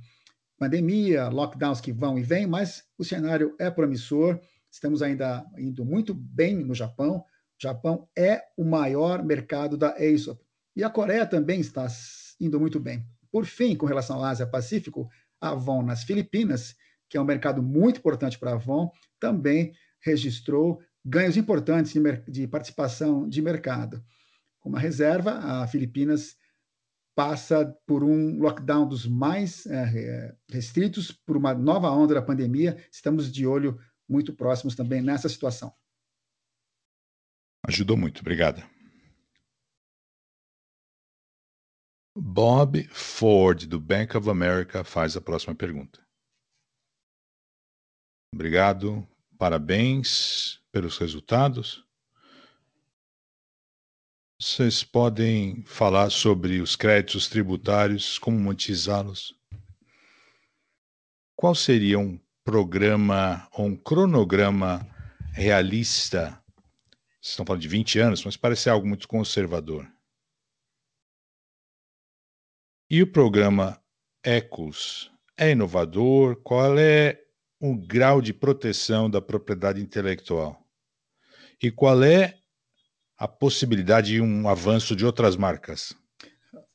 pandemia, lockdowns que vão e vêm, mas o cenário é promissor. Estamos ainda indo muito bem no Japão. O Japão é o maior mercado da Aesop. E a Coreia também está indo muito bem. Por fim, com relação ao Ásia-Pacífico, a Avon nas Filipinas, que é um mercado muito importante para a Avon, também registrou ganhos importantes de, de participação de mercado. Com uma reserva, a Filipinas passa por um lockdown dos mais é, restritos, por uma nova onda da pandemia. Estamos de olho muito próximos também nessa situação. Ajudou muito, obrigada. Bob Ford, do Bank of America, faz a próxima pergunta. Obrigado, parabéns pelos resultados. Vocês podem falar sobre os créditos tributários, como monetizá-los? Qual seria um programa ou um cronograma realista? Vocês estão falando de 20 anos, mas parece algo muito conservador. E o programa ECOS é inovador? Qual é o grau de proteção da propriedade intelectual? E qual é a possibilidade de um avanço de outras marcas?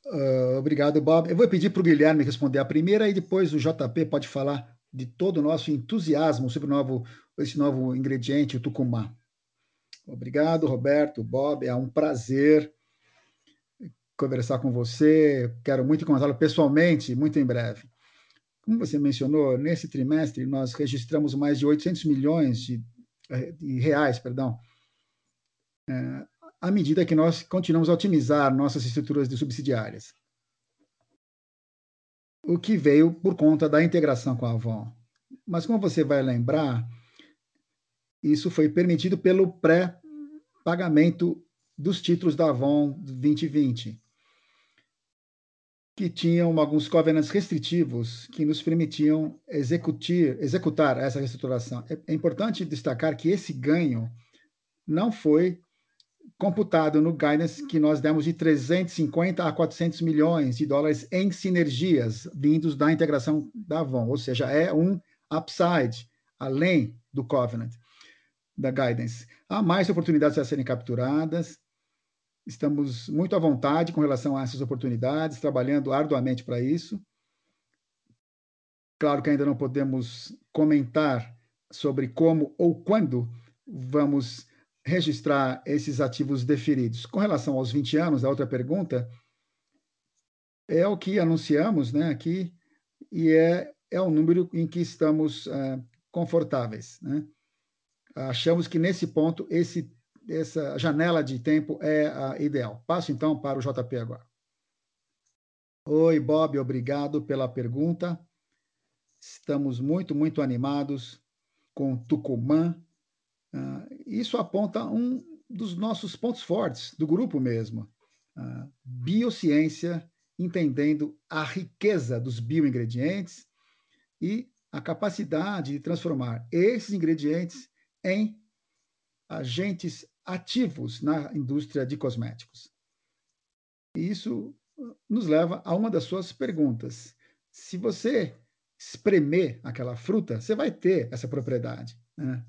Uh, obrigado, Bob. Eu vou pedir para o Guilherme responder a primeira e depois o JP pode falar de todo o nosso entusiasmo sobre novo, esse novo ingrediente, o tucumã. Obrigado, Roberto, Bob. É um prazer conversar com você. Quero muito encontrá-lo pessoalmente, muito em breve. Como você mencionou, nesse trimestre nós registramos mais de 800 milhões de, eh, de reais, perdão, é, à medida que nós continuamos a otimizar nossas estruturas de subsidiárias. O que veio por conta da integração com a Avon. Mas como você vai lembrar, isso foi permitido pelo pré-pagamento dos títulos da Avon 2020, que tinham alguns covenants restritivos que nos permitiam executir, executar essa reestruturação. É, é importante destacar que esse ganho não foi computado no guidance que nós demos de 350 a 400 milhões de dólares em sinergias vindos da integração da Avon, ou seja, é um upside além do covenant da guidance. Há mais oportunidades a serem capturadas. Estamos muito à vontade com relação a essas oportunidades, trabalhando arduamente para isso. Claro que ainda não podemos comentar sobre como ou quando vamos registrar esses ativos deferidos. Com relação aos 20 anos, a outra pergunta é o que anunciamos né, aqui e é, é o número em que estamos é, confortáveis. Né? Achamos que nesse ponto, esse, essa janela de tempo é a ideal. Passo então para o JP agora. Oi, Bob, obrigado pela pergunta. Estamos muito, muito animados com Tucumã, isso aponta um dos nossos pontos fortes do grupo mesmo. Uh, biociência, entendendo a riqueza dos bioingredientes e a capacidade de transformar esses ingredientes em agentes ativos na indústria de cosméticos. E isso nos leva a uma das suas perguntas. Se você espremer aquela fruta, você vai ter essa propriedade. Né?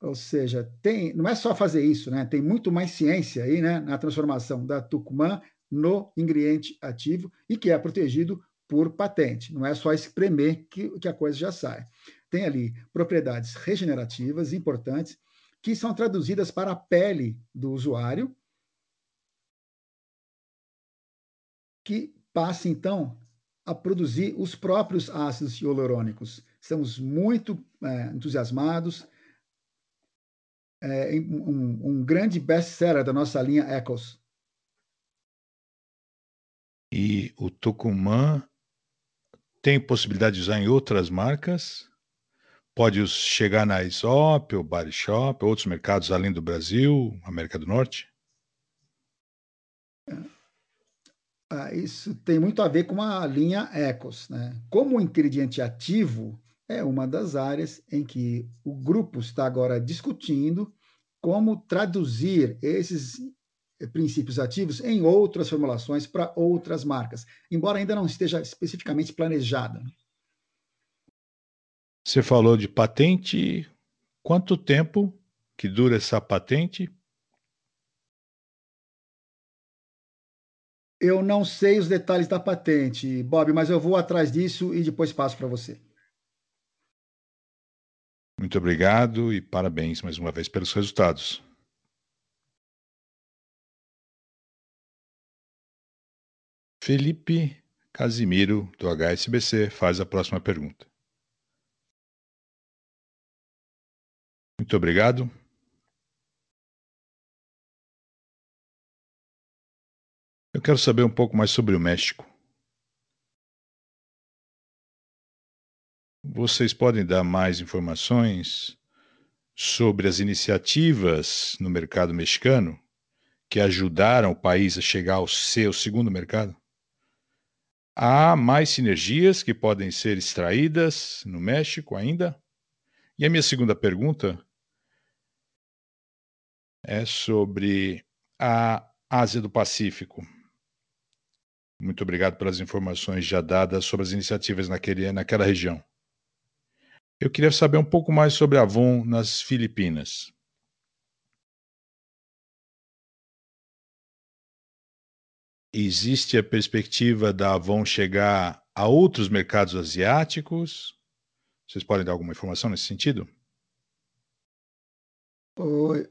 Ou seja, tem, não é só fazer isso, né? Tem muito mais ciência aí, né, na transformação da Tucumã no ingrediente ativo e que é protegido por patente. Não é só espremer que, que a coisa já sai. Tem ali propriedades regenerativas importantes que são traduzidas para a pele do usuário, que passa então a produzir os próprios ácidos hialurônicos. Estamos muito é, entusiasmados é um, um grande best-seller da nossa linha Ecos. E o Tucumã tem possibilidade de usar em outras marcas? Pode chegar na Isop, ou Body Shop, outros mercados além do Brasil, América do Norte? Ah, isso tem muito a ver com a linha Ecos. Né? Como ingrediente ativo, é uma das áreas em que o grupo está agora discutindo como traduzir esses princípios ativos em outras formulações para outras marcas, embora ainda não esteja especificamente planejada. Você falou de patente. Quanto tempo que dura essa patente? Eu não sei os detalhes da patente, Bob, mas eu vou atrás disso e depois passo para você. Muito obrigado e parabéns mais uma vez pelos resultados. Felipe Casimiro, do HSBC, faz a próxima pergunta. Muito obrigado. Eu quero saber um pouco mais sobre o México. Vocês podem dar mais informações sobre as iniciativas no mercado mexicano que ajudaram o país a chegar ao seu segundo mercado? Há mais sinergias que podem ser extraídas no México ainda? E a minha segunda pergunta é sobre a Ásia do Pacífico. Muito obrigado pelas informações já dadas sobre as iniciativas naquele, naquela região. Eu queria saber um pouco mais sobre a Avon nas Filipinas. Existe a perspectiva da Avon chegar a outros mercados asiáticos? Vocês podem dar alguma informação nesse sentido?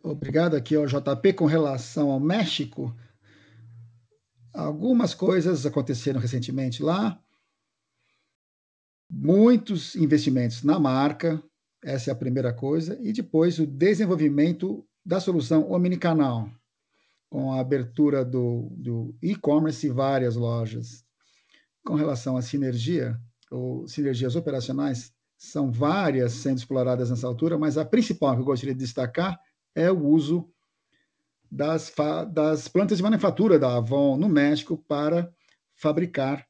Obrigado aqui ao JP com relação ao México. Algumas coisas aconteceram recentemente lá. Muitos investimentos na marca, essa é a primeira coisa, e depois o desenvolvimento da solução omnicanal, com a abertura do, do e-commerce e várias lojas. Com relação à sinergia, ou sinergias operacionais, são várias sendo exploradas nessa altura, mas a principal que eu gostaria de destacar é o uso das, das plantas de manufatura da Avon no México para fabricar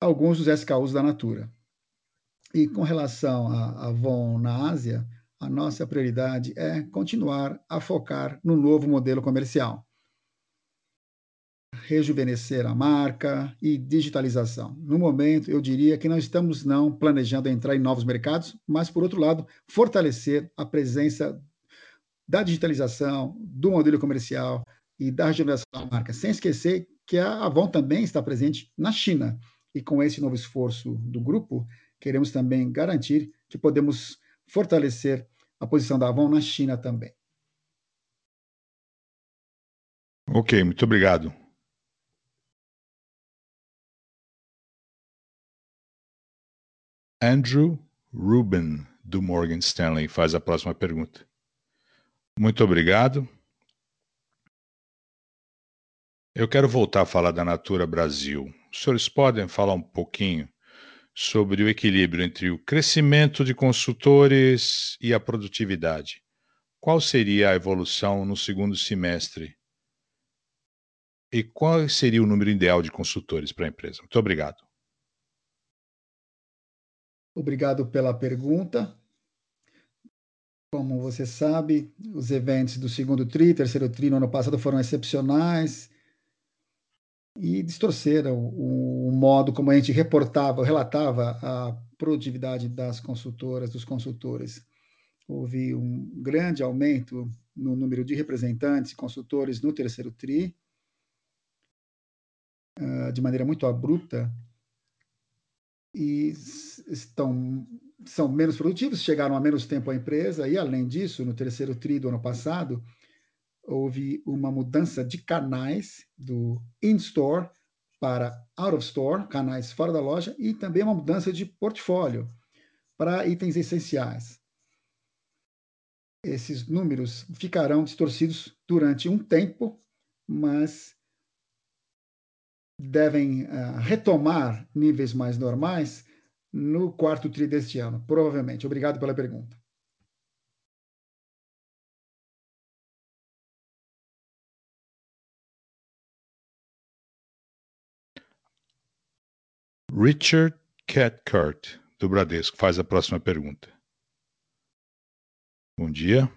alguns dos SKUs da Natura. E com relação à Avon na Ásia, a nossa prioridade é continuar a focar no novo modelo comercial. Rejuvenescer a marca e digitalização. No momento, eu diria que não estamos não planejando entrar em novos mercados, mas por outro lado, fortalecer a presença da digitalização, do modelo comercial e da regeneração da marca, sem esquecer que a Avon também está presente na China. E com esse novo esforço do grupo, queremos também garantir que podemos fortalecer a posição da Avon na China também. Ok, muito obrigado. Andrew Rubin, do Morgan Stanley, faz a próxima pergunta. Muito obrigado. Eu quero voltar a falar da Natura Brasil. Os senhores podem falar um pouquinho sobre o equilíbrio entre o crescimento de consultores e a produtividade? Qual seria a evolução no segundo semestre? E qual seria o número ideal de consultores para a empresa? Muito obrigado. Obrigado pela pergunta. Como você sabe, os eventos do segundo TRI, terceiro TRI no ano passado foram excepcionais e distorceram o, modo como a gente reportava, relatava a produtividade das consultoras, dos consultores. Houve um grande aumento no número de representantes consultores no terceiro TRI, uh, de maneira muito abrupta, e estão são menos produtivos, chegaram a menos tempo à empresa, e além disso, no terceiro TRI do ano passado, houve uma mudança de canais do in-store para out-of-store, canais fora da loja, e também uma mudança de portfólio para itens essenciais. esses números ficarão distorcidos durante um tempo, mas devem uh, retomar níveis mais normais no quarto tri deste ano, provavelmente. Obrigado pela pergunta. Richard Cathcart, do Bradesco, faz a próxima pergunta. Bom dia.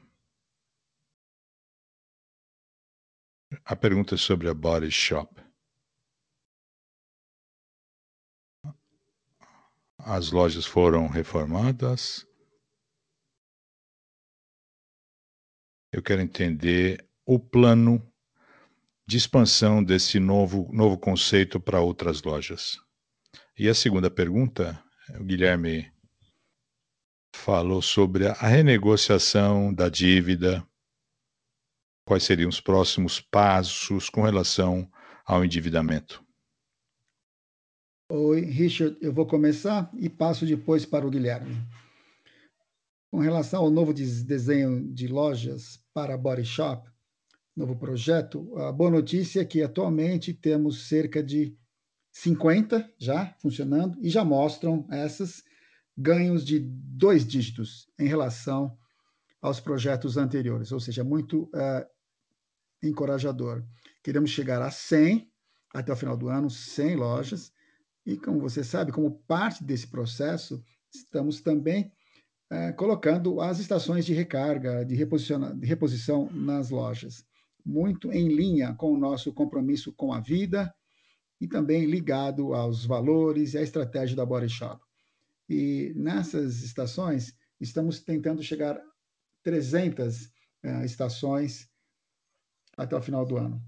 A pergunta é sobre a Body Shop. As lojas foram reformadas. Eu quero entender o plano de expansão desse novo, novo conceito para outras lojas. E a segunda pergunta, o Guilherme falou sobre a renegociação da dívida, quais seriam os próximos passos com relação ao endividamento. Oi, Richard, eu vou começar e passo depois para o Guilherme. Com relação ao novo desenho de lojas para Body Shop, novo projeto, a boa notícia é que atualmente temos cerca de 50 já funcionando e já mostram essas ganhos de dois dígitos em relação aos projetos anteriores, ou seja, muito uh, encorajador. Queremos chegar a 100 até o final do ano, 100 lojas, e como você sabe, como parte desse processo, estamos também uh, colocando as estações de recarga, de, de reposição nas lojas, muito em linha com o nosso compromisso com a vida e também ligado aos valores e à estratégia da Body Shop. E nessas estações, estamos tentando chegar a 300 uh, estações até o final do ano.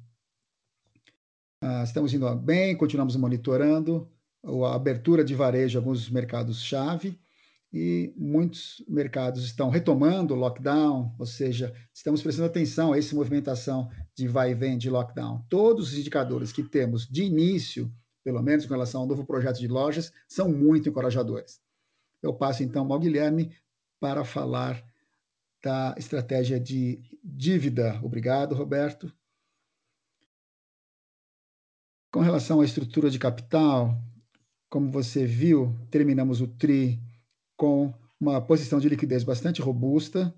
Uh, estamos indo bem, continuamos monitorando a abertura de varejo em alguns mercados-chave e muitos mercados estão retomando o lockdown, ou seja, estamos prestando atenção a essa movimentação de vai e vem de lockdown. Todos os indicadores que temos de início, pelo menos com relação ao novo projeto de lojas, são muito encorajadores. Eu passo então ao Guilherme para falar da estratégia de dívida. Obrigado, Roberto. Com relação à estrutura de capital, como você viu, terminamos o TRI com uma posição de liquidez bastante robusta,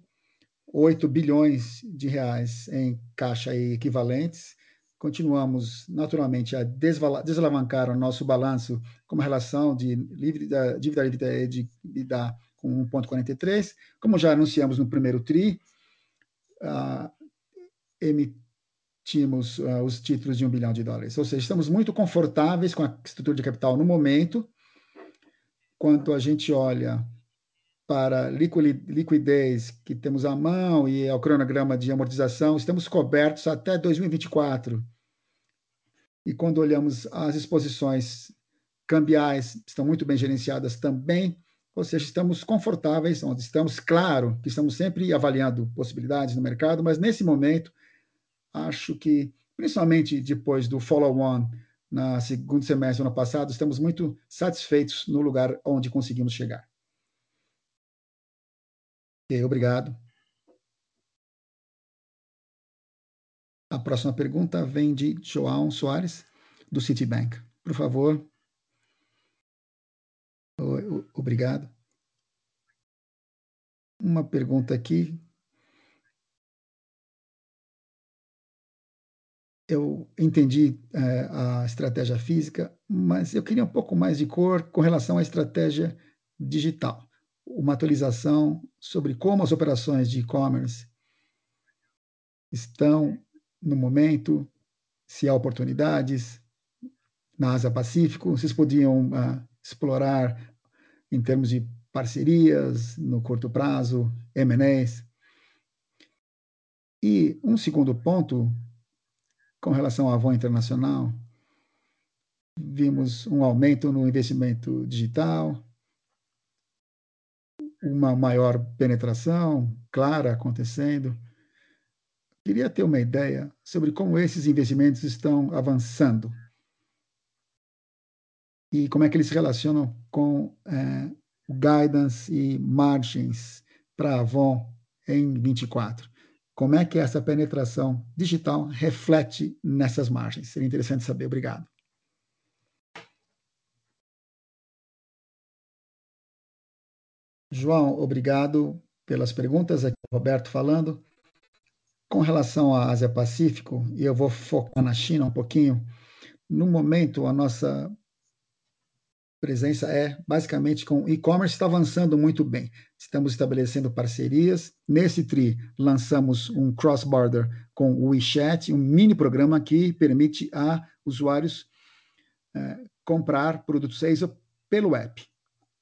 8 bilhões de reais em caixa e equivalentes. Continuamos, naturalmente, a desalavancar o nosso balanço com uma relação de dívida, dívida líquida de EBITDA com 1,43. Como já anunciamos no primeiro TRI, uh, emitimos uh, os títulos de um bilhão de dólares. Ou seja, estamos muito confortáveis com a estrutura de capital no momento. Quando a gente olha para liquidez que temos à mão e ao cronograma de amortização, estamos cobertos até 2024. E quando olhamos as exposições cambiais, estão muito bem gerenciadas também, ou seja, estamos confortáveis onde estamos. Claro que estamos sempre avaliando possibilidades no mercado, mas nesse momento, acho que, principalmente depois do follow-on na segundo semestre do ano passado, estamos muito satisfeitos no lugar onde conseguimos chegar. Ok, obrigado. A próxima pergunta vem de João Soares, do Citibank. Por favor. Obrigado. Uma pergunta aqui. Eu entendi é, a estratégia física, mas eu queria um pouco mais de cor com relação à estratégia digital uma atualização sobre como as operações de e-commerce estão no momento, se há oportunidades na Ásia Pacífico, vocês podiam uh, explorar em termos de parcerias no curto prazo, M&As. E um segundo ponto, com relação à Avon Internacional, vimos um aumento no investimento digital, uma maior penetração clara acontecendo. Queria ter uma ideia sobre como esses investimentos estão avançando e como é que eles se relacionam com é, guidance e margens para a Avon em 24. Como é que essa penetração digital reflete nessas margens? Seria interessante saber. Obrigado. João, obrigado pelas perguntas. Aqui Roberto falando. Com relação à Ásia Pacífico, e eu vou focar na China um pouquinho, no momento a nossa presença é basicamente com e-commerce está avançando muito bem. Estamos estabelecendo parcerias. Nesse TRI, lançamos um cross-border com o WeChat, um mini programa que permite a usuários é, comprar produtos Acer pelo app.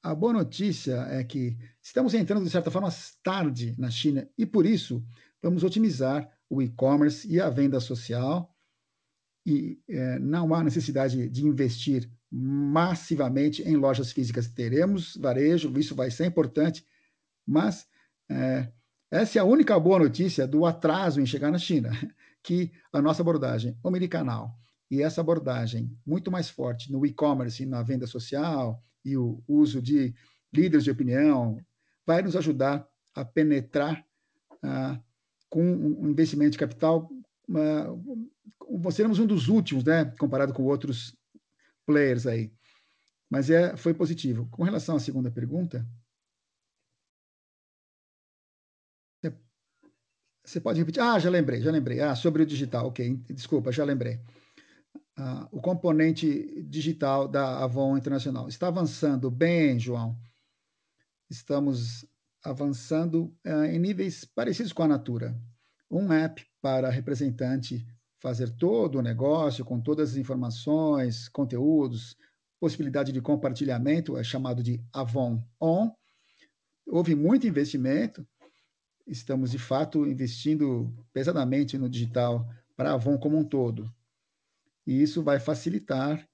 A boa notícia é que estamos entrando, de certa forma, tarde na China e, por isso, vamos otimizar o e-commerce e a venda social. E é, não há necessidade de investir massivamente em lojas físicas. Teremos varejo, isso vai ser importante, mas é, essa é a única boa notícia do atraso em chegar na China, que a nossa abordagem omnicanal e essa abordagem muito mais forte no e-commerce, na venda social e o uso de líderes de opinião vai nos ajudar a penetrar ah, com um investimento de capital. Ah, seremos um dos últimos, né, comparado com outros players aí. Mas é, foi positivo. Com relação à segunda pergunta, você pode repetir? Ah, já lembrei, já lembrei. Ah, sobre o digital, ok. Desculpa, já lembrei. Ah, o componente digital da Avon Internacional está avançando bem, João. Estamos avançando ah, em níveis parecidos com a Natura. Um app para representante fazer todo o negócio com todas as informações, conteúdos, possibilidade de compartilhamento, é chamado de Avon On. Houve muito investimento, estamos de fato investindo pesadamente no digital para a Avon como um todo. E isso vai facilitar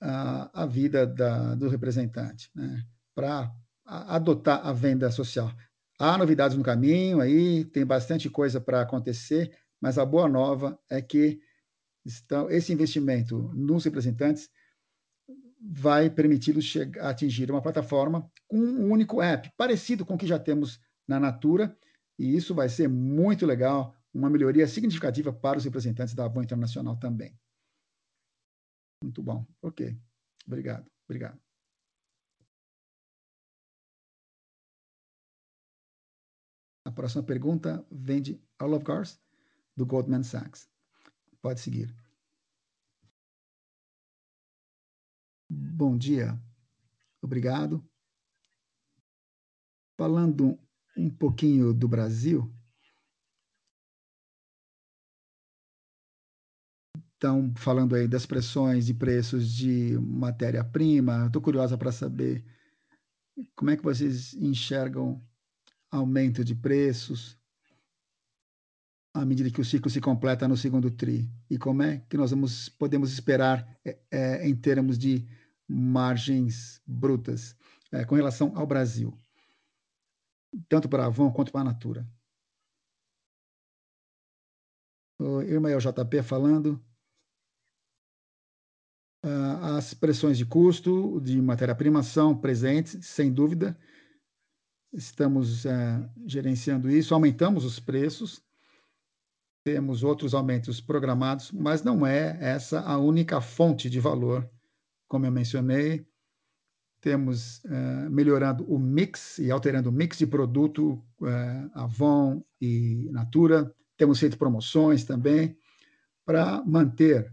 a, a vida da, do representante, né? para adotar a venda social. Há novidades no caminho aí, tem bastante coisa para acontecer, mas a boa nova é que estão, esse investimento nos representantes vai permiti-los atingir uma plataforma com um único app, parecido com o que já temos na Natura, e isso vai ser muito legal, uma melhoria significativa para os representantes da Avon Internacional também. Muito bom. Ok. Obrigado. Obrigado. A próxima pergunta vem de Olive Gars do Goldman Sachs. Pode seguir. Bom dia. Obrigado. Falando um pouquinho do Brasil, estão falando aí das pressões de preços de matéria-prima. Estou curiosa para saber como é que vocês enxergam aumento de preços à medida que o ciclo se completa no segundo TRI? E como é que nós vamos, podemos esperar é, é, em termos de margens brutas é, com relação ao Brasil, tanto para a Avon quanto para a Natura? O Irmael JP falando. Ah, as pressões de custo de matéria-prima são presentes, sem dúvida. Estamos uh, gerenciando isso, aumentamos os preços, temos outros aumentos programados, mas não é essa a única fonte de valor, como eu mencionei. Temos uh, melhorando o mix e alterando o mix de produto uh, Avon e Natura. Temos feito promoções também para manter,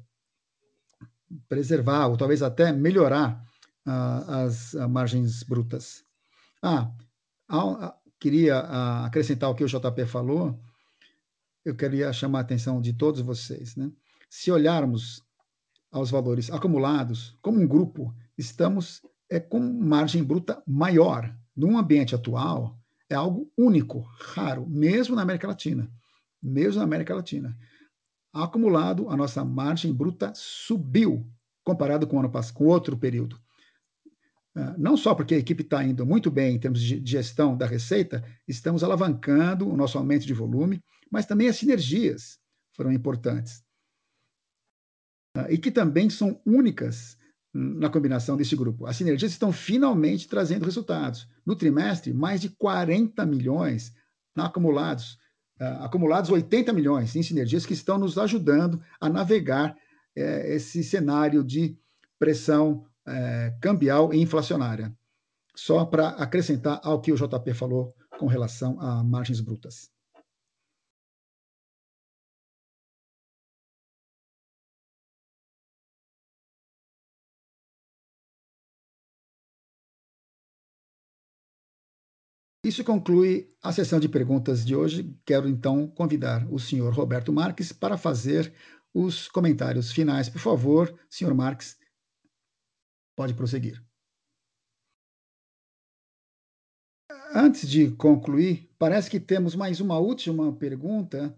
preservar ou talvez até melhorar uh, as margens brutas. Ah, queria acrescentar o que o JP falou eu queria chamar a atenção de todos vocês. Né? Se olharmos aos valores acumulados, como um grupo, estamos é, com margem bruta maior. Num ambiente atual, é algo único, raro, mesmo na América Latina. Mesmo na América Latina. Acumulado, a nossa margem bruta subiu comparado com o ano passado, com outro período. Ah, não só porque a equipe está indo muito bem em termos de gestão da receita, estamos alavancando o nosso aumento de volume mas também as sinergias foram importantes. Ah, e que também são únicas na combinação desse grupo. As sinergias estão finalmente trazendo resultados. No trimestre, mais de 40 milhões acumulados, uh, acumulados 80 milhões em sinergias que estão nos ajudando a navegar uh, esse cenário de pressão uh, cambial e inflacionária. Só para acrescentar ao que o JP falou com relação a margens brutas. Isso conclui a sessão de perguntas de hoje. Quero então convidar o senhor Roberto Marques para fazer os comentários finais. Por favor, senhor Marques, pode prosseguir. Antes de concluir, parece que temos mais uma última pergunta.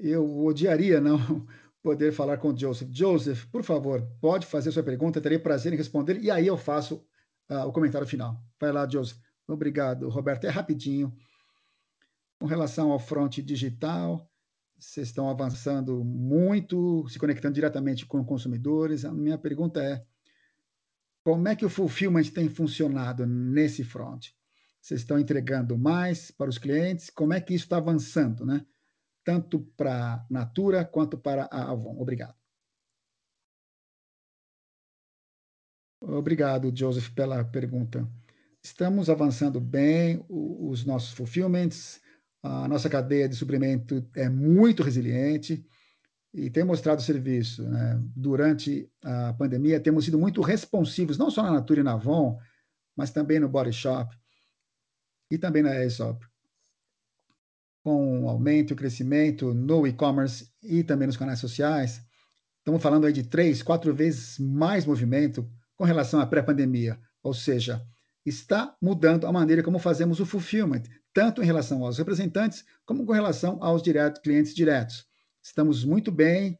Eu odiaria não poder falar com o Joseph. Joseph, por favor, pode fazer sua pergunta, terei prazer em responder e aí eu faço uh, o comentário final. Vai lá, Joseph. Obrigado, Roberto. É rapidinho. Com relação ao front digital, vocês estão avançando muito, se conectando diretamente com consumidores. A minha pergunta é: como é que o fulfillment tem funcionado nesse front? Vocês estão entregando mais para os clientes? Como é que isso está avançando, né? Tanto para a Natura quanto para a Avon. Obrigado. Obrigado, Joseph, pela pergunta. Estamos avançando bem, os nossos fulfillments, a nossa cadeia de suprimento é muito resiliente e tem mostrado serviço. Né? Durante a pandemia, temos sido muito responsivos, não só na Natura e na Avon, mas também no Body Shop e também na Aesop. Com o aumento e o crescimento no e-commerce e também nos canais sociais, estamos falando aí de três, quatro vezes mais movimento com relação à pré-pandemia. Ou seja, está mudando a maneira como fazemos o fulfillment, tanto em relação aos representantes como com relação aos direto, clientes diretos. Estamos muito bem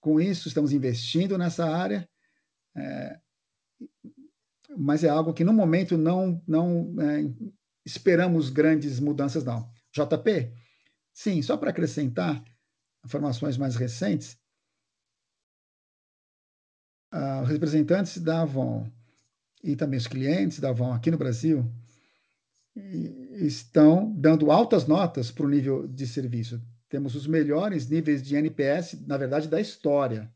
com isso, estamos investindo nessa área, é, mas é algo que no momento não, não é, esperamos grandes mudanças, não. JP? Sim, só para acrescentar informações mais recentes, uh, os representantes da Avon e também os clientes da Avon aqui no Brasil estão dando altas notas para o nível de serviço. Temos os melhores níveis de NPS, na verdade, da história.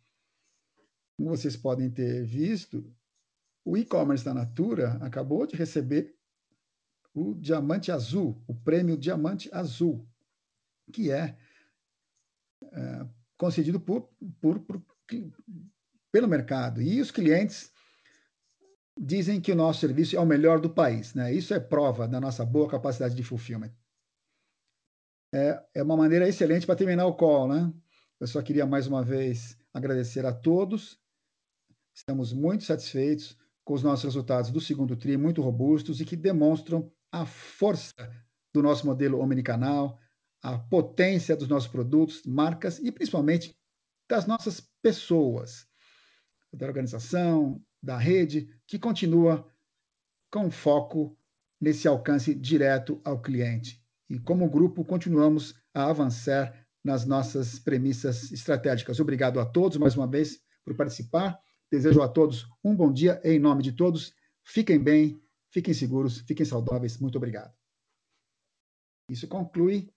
Como vocês podem ter visto, o e-commerce da Natura acabou de receber o Diamante Azul, o prêmio Diamante Azul, que é, é concedido por, por, por, pelo mercado. E os clientes dizem que o nosso serviço é o melhor do país. Né? Isso é prova da nossa boa capacidade de fulfillment. É, é uma maneira excelente para terminar o call. Né? Eu só queria mais uma vez agradecer a todos. Estamos muito satisfeitos com os nossos resultados do segundo TRI, muito robustos e que demonstram a força do nosso modelo omnicanal, a potência dos nossos produtos, marcas e principalmente das nossas pessoas, da organização, da rede, que continua com foco nesse alcance direto ao cliente. E como grupo, continuamos a avançar nas nossas premissas estratégicas. Obrigado a todos mais uma vez por participar. Desejo a todos um bom dia em nome de todos. Fiquem bem, fiquem seguros, fiquem saudáveis. Muito obrigado. Isso conclui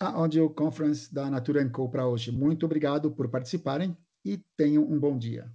a Audio Conference da Natura Co para hoje. Muito obrigado por participarem e tenham um bom dia.